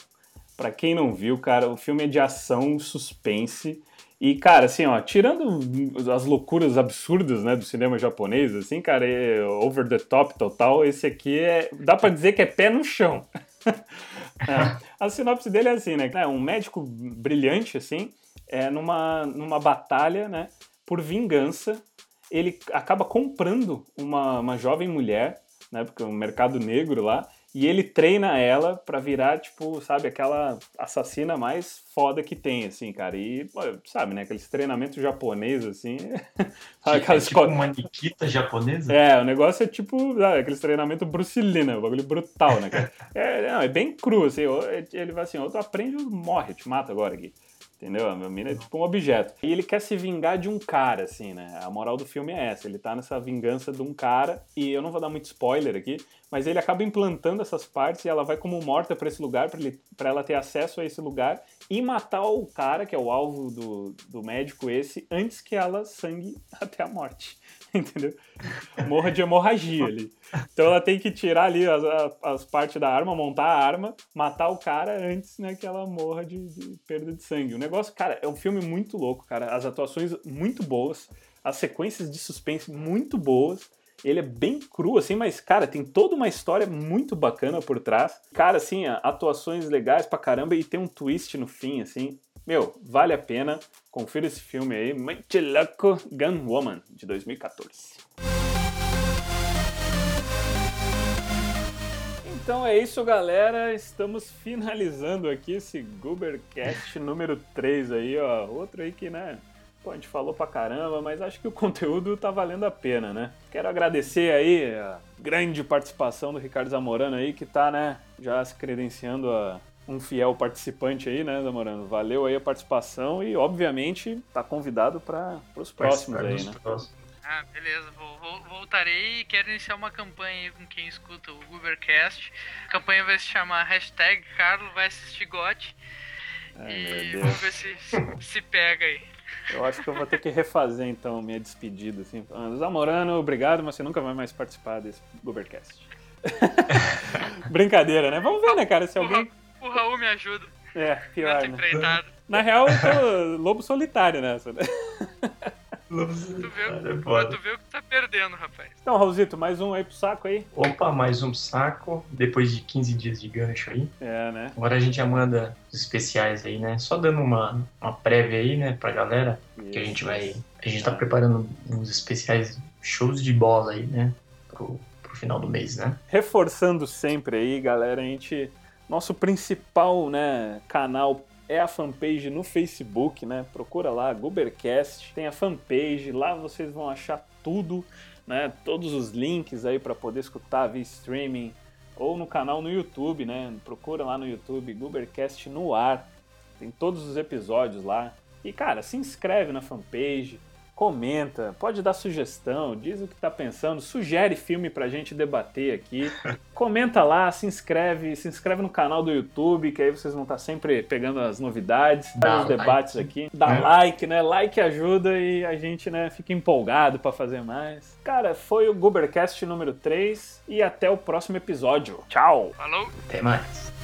Pra quem não viu, cara, o filme é de ação, suspense. E, cara, assim, ó, tirando as loucuras absurdas, né, do cinema japonês, assim, cara, é over the top total, esse aqui é. dá pra dizer que é pé no chão. [LAUGHS] É, a sinopse dele é assim, né? É um médico brilhante, assim, é numa, numa batalha, né? Por vingança, ele acaba comprando uma, uma jovem mulher, né? Porque é um mercado negro lá, e ele treina ela pra virar, tipo, sabe, aquela assassina mais foda que tem, assim, cara. E, sabe, né? Aqueles treinamentos japoneses, assim. [LAUGHS] sabe, É tipo escola- uma Nikita japonesa? é, o negócio é tipo, sabe, aqueles treinamentos? O bagulho brutal, né, cara? É, não, é bem cru, assim, ele vai assim, ou tu aprende ou morre, te mata agora aqui. Entendeu? A mina é tipo um objeto. E ele quer se vingar de um cara, assim, né? A moral do filme é essa. Ele tá nessa vingança de um cara, e eu não vou dar muito spoiler aqui, mas ele acaba implantando essas partes e ela vai como morta pra esse lugar, pra ela ter acesso a esse lugar e matar o cara, que é o alvo do, do médico esse, antes que ela sangue [LAUGHS] até a morte. [LAUGHS] Entendeu? Morra de hemorragia ali. Então ela tem que tirar ali as, as partes da arma, montar a arma, matar o cara antes né, que ela morra de, de perda de sangue. O negócio, cara, é um filme muito louco, cara. As atuações muito boas, as sequências de suspense muito boas. Ele é bem cru, assim, mas, cara, tem toda uma história muito bacana por trás. Cara, assim, atuações legais pra caramba e tem um twist no fim, assim. Meu, vale a pena. Confira esse filme aí. Muito louco. Gun Woman, de 2014. Então é isso, galera. Estamos finalizando aqui esse Goobercast número 3 aí, ó. Outro aí que, né, pô, a gente falou pra caramba, mas acho que o conteúdo tá valendo a pena, né? Quero agradecer aí a grande participação do Ricardo Zamorano aí, que tá, né, já se credenciando a um fiel participante aí, né, Zamorano? Valeu aí a participação e, obviamente, tá convidado para os próximos aí, né? Ah, beleza, vou, vou- voltarei e quero iniciar uma campanha aí com quem escuta o Ubercast. A campanha vai se chamar hashtag Carlo vai assistir GOT. Ai, E vamos ver se, se, se pega aí. Eu acho que eu vou ter que refazer então minha despedida. Assim. falando, Zamorano, obrigado, mas você nunca vai mais participar desse Goobercast. [LAUGHS] Brincadeira, né? Vamos ver, né, cara? Se alguém. O Raul me ajuda É, pior, né? Na real, eu tô lobo solitário nessa, né? Tu vê, é tu, vê o que tá perdendo, rapaz. Então, Raulzito, mais um aí pro saco aí? Opa, mais um saco, depois de 15 dias de gancho aí. É, né? Agora a gente já manda os especiais aí, né? Só dando uma, uma prévia aí, né, pra galera, que a gente vai... A gente tá preparando uns especiais shows de bola aí, né, pro, pro final do mês, né? Reforçando sempre aí, galera, a gente. Nosso principal né, canal é a fanpage no Facebook, né? Procura lá, Gubercast, tem a fanpage, lá vocês vão achar tudo, né? Todos os links aí para poder escutar via streaming ou no canal no YouTube, né? Procura lá no YouTube, Gubercast no ar. Tem todos os episódios lá. E cara, se inscreve na fanpage, comenta, pode dar sugestão, diz o que tá pensando, sugere filme pra gente debater aqui. [LAUGHS] Comenta lá, se inscreve, se inscreve no canal do YouTube, que aí vocês vão estar sempre pegando as novidades, Dá os debates like. aqui. Dá É. like, né? Like ajuda e a gente, né, fica empolgado pra fazer mais. Cara, foi o Gubercast número 3 e até o próximo episódio. Tchau! Falou? Até mais.